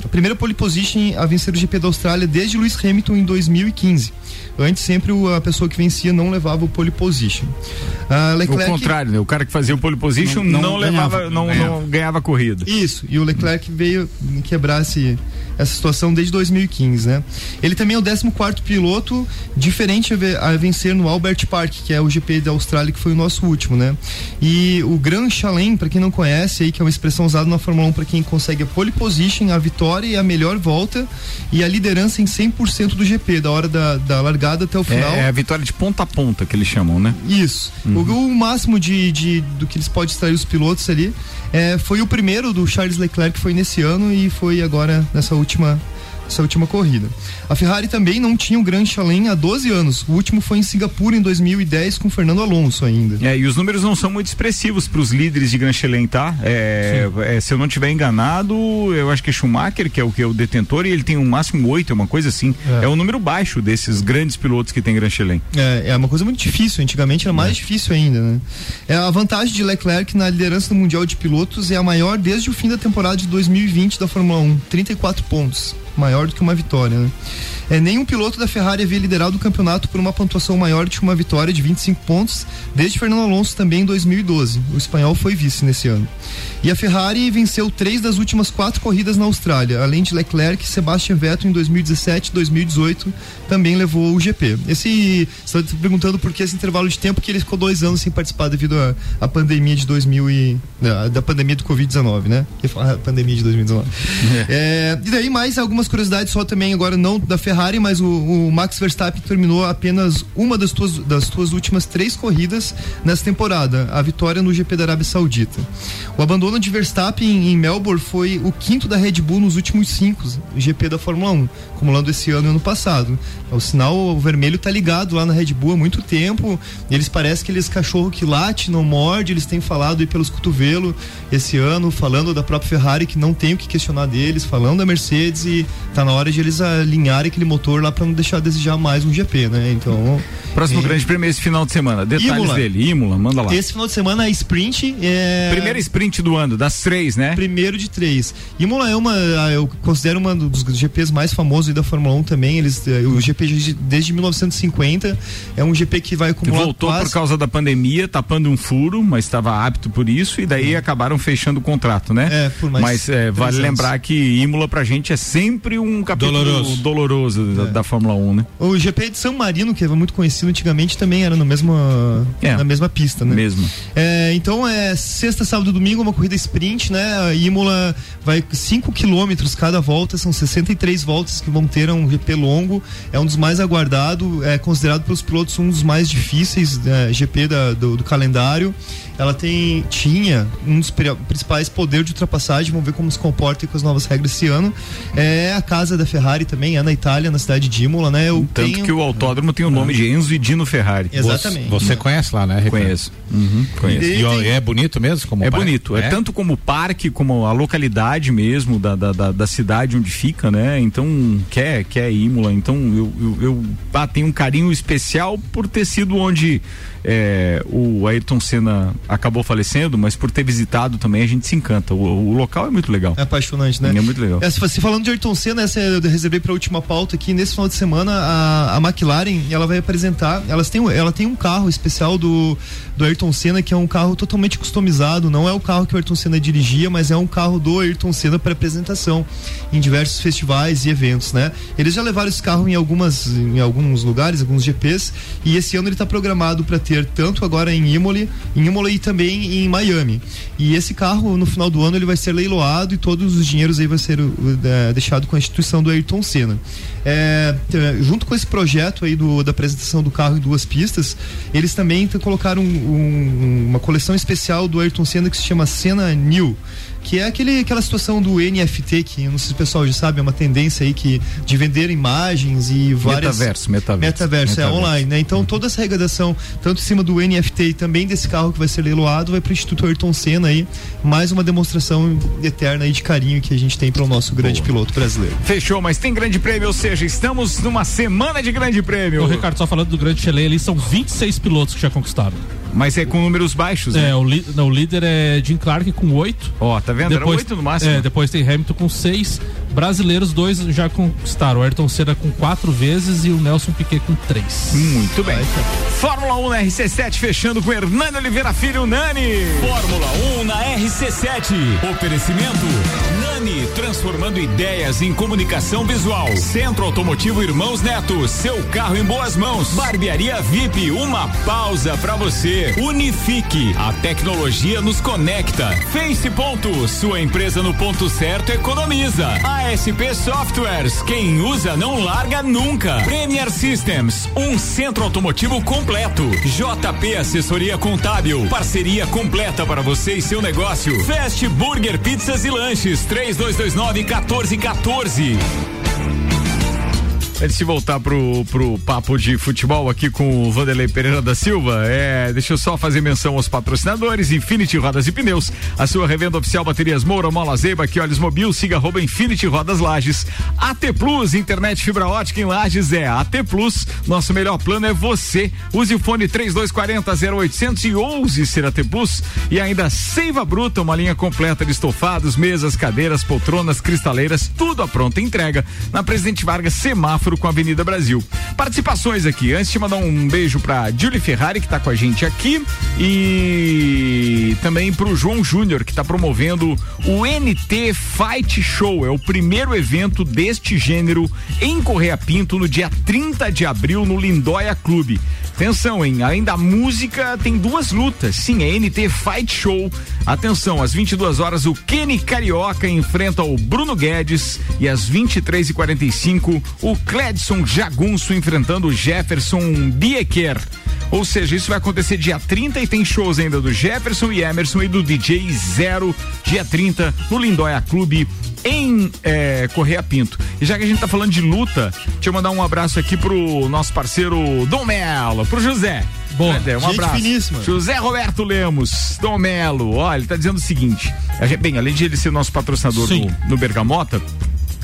a primeira pole position a vencer o GP da Austrália desde Lewis Hamilton em 2015. Antes, sempre a pessoa que vencia não levava o pole position. Uh, Leclerc... O contrário, né? O cara que fazia o pole position não, não, não levava, ganhava, não, ganhava. não ganhava corrida. Isso, e o Leclerc veio quebrar esse, essa situação desde 2015, né? Ele também é o 14 piloto diferente a vencer no Albert Park, que é o GP da Austrália que foi o nosso último, né? E o Grand Chalem, para quem não conhece, aí que é uma expressão usada na Fórmula 1 para quem consegue a pole position, a vitória e a melhor volta e a liderança em 100% do GP, da hora da, da largada até o final. É, é, a vitória de ponta a ponta que eles chamam, né? Isso. Uhum. O, o, máximo de, de, do que eles podem extrair os pilotos ali é, foi o primeiro do Charles Leclerc que foi nesse ano e foi agora nessa última Batman essa última corrida. A Ferrari também não tinha o Grand Chalem há 12 anos. O último foi em Singapura em 2010 com Fernando Alonso ainda. É, e os números não são muito expressivos para os líderes de Grand Chalem, tá? É, é, se eu não tiver enganado, eu acho que é Schumacher, que é o que é o detentor, e ele tem um máximo 8, é uma coisa assim. É, é um número baixo desses grandes pilotos que tem Grand Chalem. É, é uma coisa muito difícil. Antigamente era mais é. difícil ainda, né? É, a vantagem de Leclerc na liderança do Mundial de Pilotos é a maior desde o fim da temporada de 2020 da Fórmula 1, 34 pontos maior do que uma vitória, né? É, nenhum piloto da Ferrari havia liderado o campeonato por uma pontuação maior que uma vitória de 25 pontos, desde Fernando Alonso também em 2012. O espanhol foi vice nesse ano. E a Ferrari venceu três das últimas quatro corridas na Austrália, além de Leclerc, Sebastian Vettel em 2017 e 2018 também levou o GP. Esse, você está perguntando por que esse intervalo de tempo que ele ficou dois anos sem participar devido à pandemia de 2000 e da, da pandemia do Covid-19, né? A pandemia de 2019. É. É, e daí mais algumas curiosidades só também agora não da Ferrari, mas o, o Max Verstappen terminou apenas uma das suas das suas últimas três corridas nessa temporada, a vitória no GP da Arábia Saudita. O abandono de Verstappen em, Melbourne foi o quinto da Red Bull nos últimos cinco GP da Fórmula 1, acumulando esse ano e ano passado. O sinal vermelho tá ligado lá na Red Bull há muito tempo. eles parecem que eles cachorro que late, não morde, eles têm falado aí pelos cotovelos esse ano, falando da própria Ferrari que não tem o que questionar deles, falando da Mercedes e tá na hora de eles alinharem aquele motor lá para não deixar a desejar mais um GP, né? Então. Próximo é... grande prêmio esse final de semana. Detalhes Imola. dele. Imola, manda lá. Esse final de semana é sprint. É... Primeira sprint do ano, das três, né? Primeiro de três. Imola é uma, eu considero uma dos GPs mais famosos da Fórmula 1 também. Eles, eh, o GP desde 1950 é um GP que vai acumular. Voltou quase... por causa da pandemia, tapando um furo, mas estava apto por isso e daí acabaram fechando o contrato, né? É, por mais. Mas é, vale anos. lembrar que Imola pra gente é sempre um capítulo doloroso, doloroso da, é. da, Fórmula 1, né? O GP de São Marino, que era muito conhecido antigamente, também era no mesmo, é. na mesma pista, né? Mesmo. É, então é sexta, sábado e domingo, uma corrida sprint, né? A Imola vai 5 quilômetros cada volta, são 63 voltas que vão ter um GP longo, é um dos mais aguardados, é considerado pelos pilotos um dos mais difíceis é, GP da, do, do calendário ela tem tinha um dos principais poderes de ultrapassagem, vamos ver como se comporta com as novas regras esse ano. É a casa da Ferrari também, é na Itália, na cidade de Imola, né? Eu Tanto tenho... que o autódromo tem o nome de Enzo e Dino Ferrari. Exatamente. Você, você conhece lá, né? Ricardo? Conheço. Uhum, conheço. E, e, é bonito mesmo? Como é parque? bonito. É? é? tanto como o parque, como a localidade mesmo da, da, da, da, cidade onde fica, né? Então, quer, quer Imola. Então, eu, eu, eu ah, tenho um carinho especial por ter sido onde é, o Ayrton Senna acabou falecendo, mas por ter visitado também a gente se encanta. O, o local é muito legal. É apaixonante, né? É muito legal. É, se falando de Ayrton Senna, essa eu reservei para a última pauta aqui. Nesse final de semana, a, a McLaren ela vai apresentar. Elas têm, ela tem um carro especial do, do Ayrton Senna, que é um carro totalmente customizado. Não é o carro que o Ayrton Senna dirigia, mas é um carro do Ayrton Senna para apresentação em diversos festivais e eventos, né? Eles já levaram esse carro em algumas, em alguns lugares, alguns GPs, e esse ano ele está programado para ter tanto agora em Imole, em Imole e também em Miami. E esse carro no final do ano ele vai ser leiloado e todos os dinheiros aí vai ser uh, deixado com a instituição do Ayrton Senna. É, junto com esse projeto aí do, da apresentação do carro em duas pistas, eles também colocaram um- um- uma coleção especial do Ayrton Senna que se chama Senna New. Que é aquele, aquela situação do NFT, que eu não sei se o pessoal já sabe, é uma tendência aí que, de vender imagens e várias. Metaverso, metaverso. Metaverso, é Metaverso. online, né? Então toda essa arrecadação, tanto em cima do NFT e também desse carro que vai ser leiloado, vai para o Instituto Ayrton Senna aí. Mais uma demonstração eterna aí de carinho que a gente tem para o nosso grande piloto brasileiro. Fechou, mas tem grande prêmio, ou seja, estamos numa semana de grande prêmio. O Ricardo, só falando do Grande Chile ali, são 26 pilotos que já conquistaram. Mas é com números baixos, né? É, o, li- não, o líder é Jim Clark com 8. Ó, tá vendo? Era oito no máximo. É, depois tem Hamilton com 6. Brasileiros, dois já conquistaram. O Ayrton Senna com 4 vezes e o Nelson Piquet com 3. Muito bem. Fórmula 1 na RC7 fechando com Hernani Oliveira Filho, Nani. Fórmula 1 na RC7. Oferecimento Nani, transformando ideias em comunicação visual. Centro Automotivo Irmãos Neto, seu carro em boas mãos. Barbearia VIP, uma pausa pra você. Unifique, a tecnologia nos conecta. Face Ponto, sua empresa no ponto certo economiza. ASP Softwares, quem usa não larga nunca. Premier Systems, um centro automotivo completo. JP Assessoria Contábil, parceria completa para você e seu negócio. Fast Burger Pizzas e Lanches, 3229 1414. Antes de voltar pro, pro papo de futebol aqui com o Vanderlei Pereira da Silva, é, deixa eu só fazer menção aos patrocinadores, Infinity Rodas e Pneus, a sua revenda oficial Baterias Moura, Mola Zeba, que olhos mobil, siga arroba Infinity Rodas Lages, AT Plus, internet fibra ótica em Lages é AT Plus, nosso melhor plano é você, use o fone 3240 0800 e ouse ser AT Plus. E ainda Seiva Bruta, uma linha completa de estofados, mesas, cadeiras, poltronas, cristaleiras, tudo à pronta entrega na Presidente Vargas, semáforo com a Avenida Brasil. Participações aqui, antes de mandar um beijo pra Julie Ferrari, que tá com a gente aqui, e também pro João Júnior, que tá promovendo o NT Fight Show. É o primeiro evento deste gênero em Correia Pinto no dia 30 de abril no Lindóia Clube. Atenção, hein? Além da música, tem duas lutas. Sim, é NT Fight Show. Atenção, às 22 horas, o Kenny Carioca enfrenta o Bruno Guedes e às 23h45, o Cledson Jagunço enfrentando o Jefferson Bieker. Ou seja, isso vai acontecer dia 30 e tem shows ainda do Jefferson e Emerson e do DJ Zero, dia 30, no Lindóia Clube em é, Correia Pinto. E já que a gente tá falando de luta, deixa eu mandar um abraço aqui pro nosso parceiro Dom Melo, pro José. Cadê? Um abraço. finíssima. José Roberto Lemos, Dom Melo, olha, ele tá dizendo o seguinte, gente- bem, além de ele ser nosso patrocinador no, no Bergamota,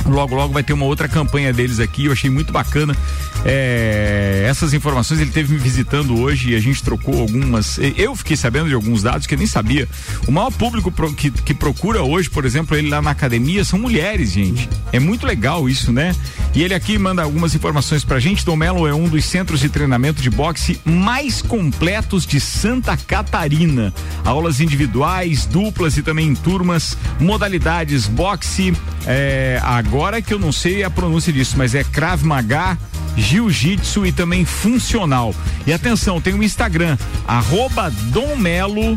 Logo, logo vai ter uma outra campanha deles aqui. Eu achei muito bacana. É, essas informações ele teve me visitando hoje e a gente trocou algumas. Eu fiquei sabendo de alguns dados que eu nem sabia. O maior público pro- que, que procura hoje, por exemplo, ele lá na academia são mulheres, gente. É muito legal isso, né? E ele aqui manda algumas informações pra gente. Dom Melo é um dos centros de treinamento de boxe mais completos de Santa Catarina. Aulas individuais, duplas e também em turmas, modalidades boxe. é, agora que eu não sei a pronúncia disso, mas é Krav Maga, Jiu-Jitsu e também funcional. E atenção, tem o Instagram, arroba Dom Melo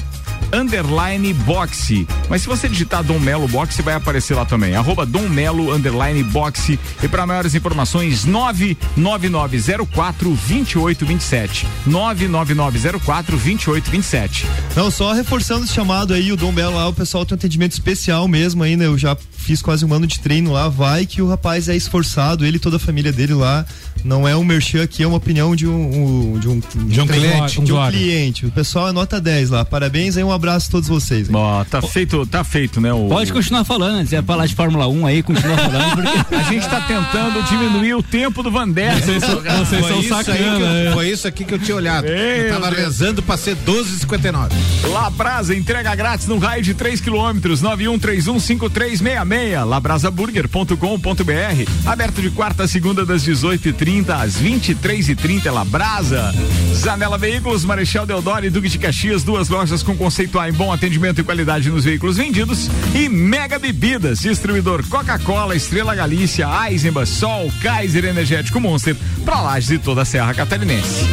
underline boxe. Mas se você digitar Dom Melo Boxe, vai aparecer lá também. Arroba Dom Melo underline boxe. E para maiores informações, 99904 2827. 99904 2827. Não, só reforçando esse chamado aí, o Dom Belo lá, o pessoal tem um atendimento especial mesmo aí, né? Eu já fiz quase um ano de treino lá, vai que o rapaz é esforçado, ele e toda a família dele lá. Não é um merchan aqui, é uma opinião de um, um- de um, De um treino- cliente. De um cliente. O pessoal é nota 10 lá. Parabéns aí, um abraço a todos vocês. Ó, tá feito, tá feito, né? O... Pode continuar falando, se é falar de Fórmula 1 aí, continua falando, porque A gente tá tentando diminuir o tempo do Vanderson. Vocês são- vocês Foi são isso, aí que sacana, eu- é. foi isso aqui que eu tinha olhado. Eu tava Deus. rezando pra ser 12,59. Labrasa entrega grátis no raio de 3 quilômetros, 91315366, labrasaburger.com.br. Aberto de quarta a segunda das 18h30 às 23h30, Labrasa. Zanela Veículos, Marechal Deodoro e Duque de Caxias, duas lojas com conceito A em bom atendimento e qualidade nos veículos vendidos. E Mega Bebidas, distribuidor Coca-Cola, Estrela Galícia, Eisenbach, Sol, Kaiser Energético Monster, pra lajes e toda a Serra Catarinense.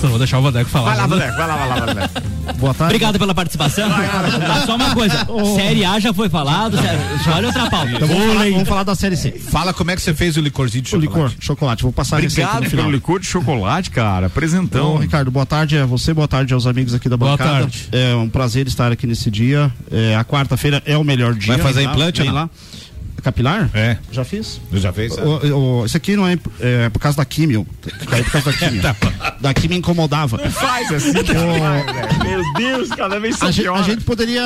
Só vou deixar o Vandeco falar. Vai lá, né? Vandeco, vai lá, vai lá, vai lá. Boa tarde. Obrigado pela participação. Só uma coisa, Série A já foi falado, já olha outra pauta. Então vamos falar, vamos falar da Série C. Fala como é que você fez o licorzinho de O chocolate. licor, chocolate. Vou passar a receita Obrigado no final. pelo licor de chocolate, cara. Apresentão. Então, Ricardo, boa tarde a você, boa tarde aos amigos aqui da Boa bancada. tarde. É um prazer estar aqui nesse dia. É, a quarta-feira é o melhor dia. Vai fazer Vem lá, implante não? lá. Capilar? É. Já fiz. Eu já fez? O, o, isso aqui não é, é por causa da químio. Caiu por causa da químio. Da químio incomodava. Faz assim, vai, velho. Meu Deus, cada vez só A gente, pior. a gente poderia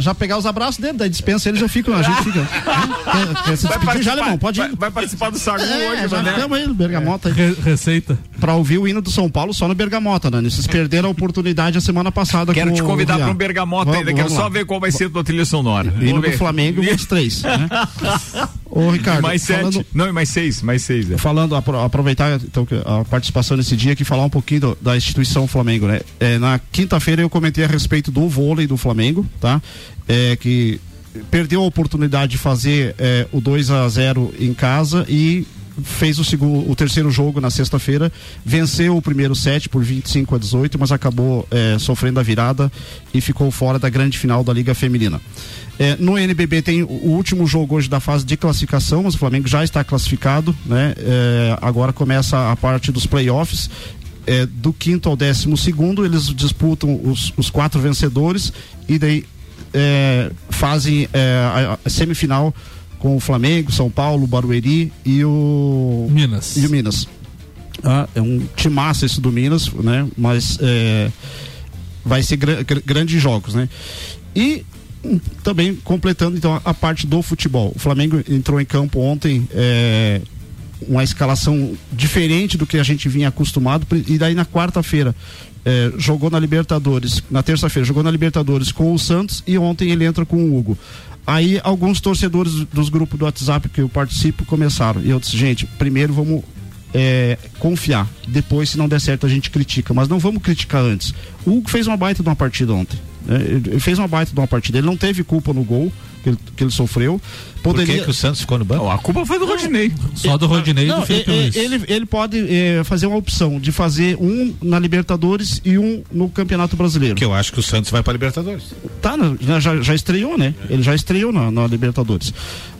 já pegar os abraços dele, da dispensa eles já ficam, a gente fica. Quer, quer se Vai despedir já, participar- alemão? Pode vai, ir. vai participar do Sagu É, hoje, já ficamos aí no Bergamota. Re- receita. Pra ouvir o hino do São Paulo só no Bergamota, Dani. Vocês perderam a oportunidade a semana passada Quero com te convidar para um bergamota Vamos- ainda. Quero vamos só lá. ver qual vai ser a tua trilha sonora. Hino do. Flamengo, os três. Né? Ô, Ricardo, mais sete. falando, Não, e mais seis. Mais seis. é. falando apro- aproveitar então, a participação nesse dia aqui, falar um pouquinho do- da instituição Flamengo, né? É, na quinta-feira eu comentei a respeito do vôlei do Flamengo, tá? É, que perdeu a oportunidade de fazer é, o 2 a 0 em casa e fez o segundo, o terceiro jogo na sexta-feira, venceu o primeiro set por 25 a 18, mas acabou é, sofrendo a virada e ficou fora da grande final da Liga Feminina. É, no NBB tem o último jogo hoje da fase de classificação, mas o Flamengo já está classificado, né? É, agora começa a parte dos playoffs. É, do quinto ao décimo segundo, eles disputam os, os quatro vencedores e daí é, fazem é, a, a semifinal com o Flamengo, São Paulo, Barueri e o Minas. E o Minas. Ah, é um timaço esse do Minas, né? Mas é, vai ser gra- gra- grandes jogos, né? E hum, também completando então a parte do futebol. O Flamengo entrou em campo ontem é, uma escalação diferente do que a gente vinha acostumado e daí na quarta-feira é, jogou na Libertadores, na terça-feira jogou na Libertadores com o Santos e ontem ele entra com o Hugo. Aí alguns torcedores dos grupos do WhatsApp que eu participo começaram e eu disse, gente, primeiro vamos é, confiar. Depois, se não der certo, a gente critica. Mas não vamos criticar antes. O Hugo fez uma baita de uma partida ontem. né? Ele ele fez uma baita de uma partida. Ele não teve culpa no gol que ele, que ele sofreu. Por Poderia... que, que o Santos ficou no banco? a culpa foi do Rodinei. Só do Rodinei e Não, do Felipe é- é- Luiz. ele, ele pode é, fazer uma opção de fazer um na Libertadores e um no Campeonato Brasileiro. Que eu acho que o Santos vai pra Libertadores. Tá, já- já, estreou, né? Ele já estreou na, na Libertadores.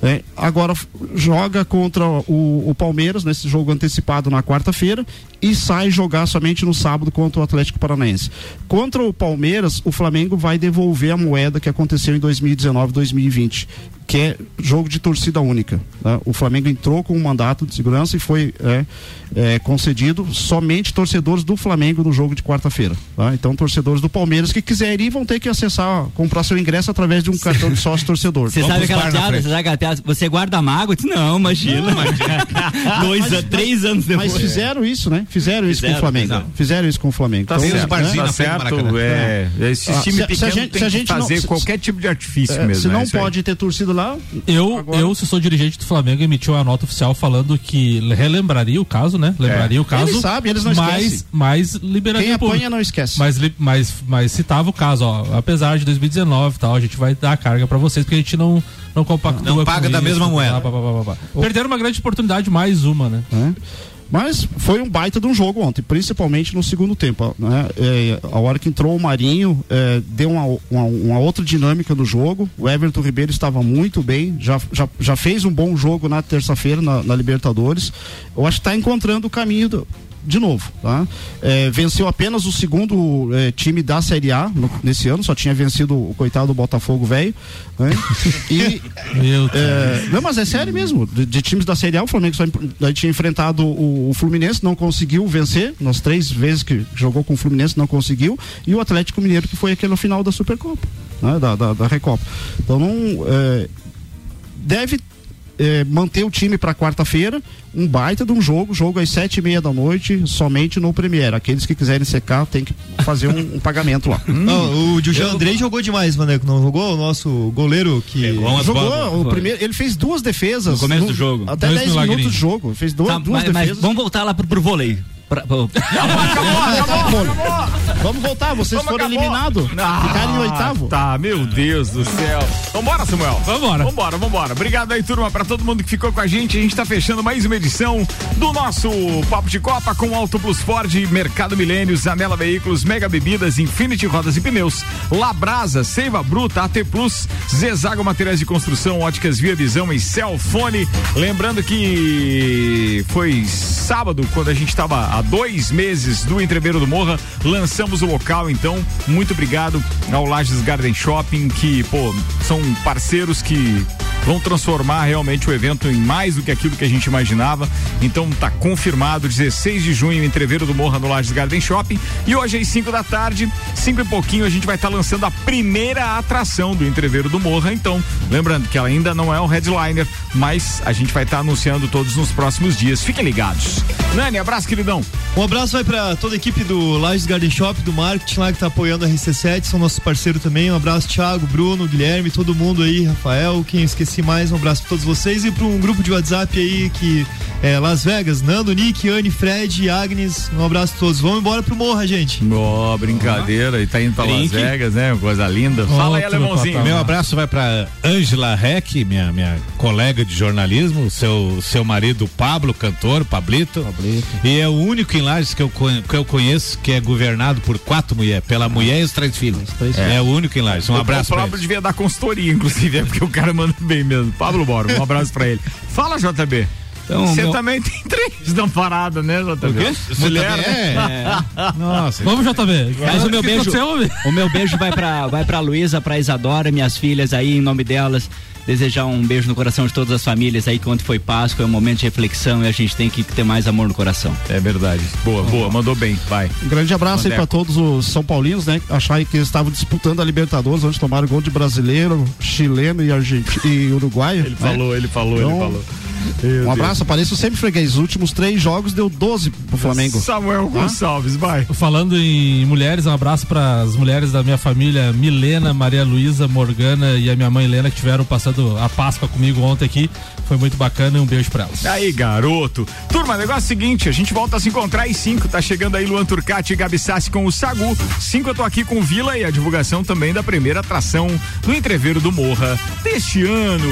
É, agora joga contra o, o Palmeiras nesse jogo antecipado na quarta-feira e sai jogar somente no sábado contra o Atlético Paranaense. Contra o Palmeiras, o Flamengo vai devolver a moeda que aconteceu em 2019, 2020, 2020 que é jogo de torcida única. né? O Flamengo entrou com um mandato de segurança e foi é, é, concedido somente torcedores do Flamengo no jogo de quarta-feira. tá? Então, torcedores do Palmeiras que quiserem ir vão ter que acessar, comprar seu ingresso através de um cartão de sócio torcedor. Você sabe aquela piada? Você sabe aquela? Você guarda mágoa? Eu disse, Não, imagina. Dois, a- três anos depois. Mas fizeram isso, né? Fizeram isso com Fizeram, o Flamengo. fizeram. Fizeram isso com o Flamengo. Tá Então, certo, né? tá certo. É, esse Ah, time se- se a pequeno gente- tem se a que gente não- fazer se- qualquer tipo de artifício É, mesmo. se é não aí. pode ter torcido lá, Eu, eu, se sou dirigente do Flamengo, emitiu uma nota oficial falando que relembraria o caso, né? Lembraria É. o caso. Eles sabem, eles não mas, esquecem. mas liberaria Quem apanha não esquece. Mas, mas, mas citava o caso, ó. Apesar de 2019 e tal, a gente vai dar a carga pra vocês, porque a gente não, não compactua. Não com paga da isso, mesma blá, moeda. blá, blá, blá, blá. Perderam uma grande oportunidade, mais uma, né? né? Mas foi um baita de um jogo ontem, principalmente no segundo tempo. Né? É, a hora que entrou o Marinho, é, deu uma, uma, uma outra dinâmica no jogo. O Everton Ribeiro estava muito bem, já, já, já fez um bom jogo na terça-feira na, na Libertadores. Eu acho que está encontrando o caminho do, de novo, tá? É, venceu apenas o segundo é, time da Série A no- nesse ano, só tinha vencido o coitado do Botafogo velho, né? E é, não, mas é sério mesmo. De, de times da Série A, o Flamengo só tinha enfrentado o, o Fluminense, não conseguiu vencer. Nas três vezes que jogou com o Fluminense, não conseguiu. E o Atlético Mineiro, que foi aquele final da Supercopa, né? da, da, da Recopa. Então não. é, deve é, manter o time para quarta-feira, um baita de um jogo, jogo às sete e meia da noite, somente no Premier. Aqueles que quiserem secar tem que fazer um, um pagamento lá. Não, o Jean Andrei jogou demais, Maneco. Não jogou? O nosso goleiro que. Jogou o primeiro, ele fez duas defesas No começo do jogo. Até Dois 10 milagrinhos. minutos de jogo. Fez duas, Tá, duas mas, mas defesas. vamos voltar lá pro, pro vôlei. Pra- pro- Vamos voltar, vocês Vamos, foram acabou. eliminados. Ah, Ficaram em oitavo. Tá, meu Deus do céu. Vambora, Samuel. Vambora. Vambora, vambora. Obrigado aí, turma, pra todo mundo que ficou com a gente. A gente tá fechando mais uma edição do nosso Papo de Copa com Auto Plus Ford, Mercado Milênio, Zanela Veículos, Mega Bebidas, Infinity Rodas e Pneus, Labrasa, Seiva Bruta, AT Plus, Zezago Materiais de Construção, Óticas Via Visão e Celfone. Lembrando que foi sábado, quando a gente estava há dois meses do Entreveiro do Morra, lançamos o local, então, muito obrigado ao Lages Garden Shopping, que, pô, são parceiros que vão transformar realmente o evento em mais do que aquilo que a gente imaginava. Então tá confirmado, 16 de junho, Entreveiro do Morra no Lages Garden Shopping. E hoje às 5 da tarde, 5 e pouquinho, a gente vai estar lançando a primeira atração do Entreveiro do Morra. Então, lembrando que ela ainda não é o headliner, mas a gente vai estar anunciando todos nos próximos dias. Fiquem ligados. Nani, abraço, queridão. Um abraço vai pra toda a equipe do Lages Garden Shop, do marketing lá que tá apoiando a RC7, são nossos parceiros também. Um abraço, Thiago, Bruno, Guilherme, todo mundo aí, Rafael, quem eu esqueci mais, um abraço pra todos vocês e pra um grupo de WhatsApp aí que é Las Vegas, Nando, Nick, Anne, Fred Agnes. Um abraço a todos. Vamos embora pro Morra, gente. Ó, brincadeira, e tá indo pra Las. Vegas, né? Coisa linda. Fala aí, alemãozinho. Meu abraço vai para Ângela Reck, minha, minha colega de jornalismo, seu, seu marido Pablo, cantor, Pablito. E é o único em Lages que eu, que eu conheço que é governado por quatro mulheres, pela mulher e os três filhos. É, o único em Lages. Um O- abraço O pra próprio devia dar consultoria, inclusive, é porque o cara manda bem mesmo. Pablo Bora, um abraço pra ele. Fala, JB. Então, Você meu- também tem três na parada, né, JB? O quê? Mulher, Você né? também Nossa. Vamos, JB. Mas o meu O beijo, o meu beijo vai pra, vai pra Luísa, pra Isadora, minhas filhas aí, em nome delas. Desejar um beijo no coração de todas as famílias aí, que ontem foi Páscoa, é um momento de reflexão e a gente tem que ter mais amor no coração. É verdade. Boa, boa, mandou bem, vai. Um grande abraço aí Vandeco. pra todos os São Paulinos, né? Achar que eles estavam disputando a Libertadores, onde tomaram gol de brasileiro, chileno e, argentino, e uruguaio. Ele falou, ele falou, ele Então, falou. Um abraço, apareço sempre freguês. Os últimos três jogos deu 12 pro Flamengo. Samuel Gonçalves, vai. Falando em mulheres, um abraço para as mulheres da minha família, Milena, Maria Luísa, Morgana e a minha mãe Helena, que tiveram a Páscoa comigo ontem aqui. Foi muito bacana e um beijo para elas. Aí, garoto. Turma, negócio é o seguinte, a gente volta a se encontrar às 5. Tá chegando aí Luan Turcati e Gabi Sassi com o Sagu. 5 eu tô aqui com Vila e a divulgação também da primeira atração do Entreveiro do Morra deste ano.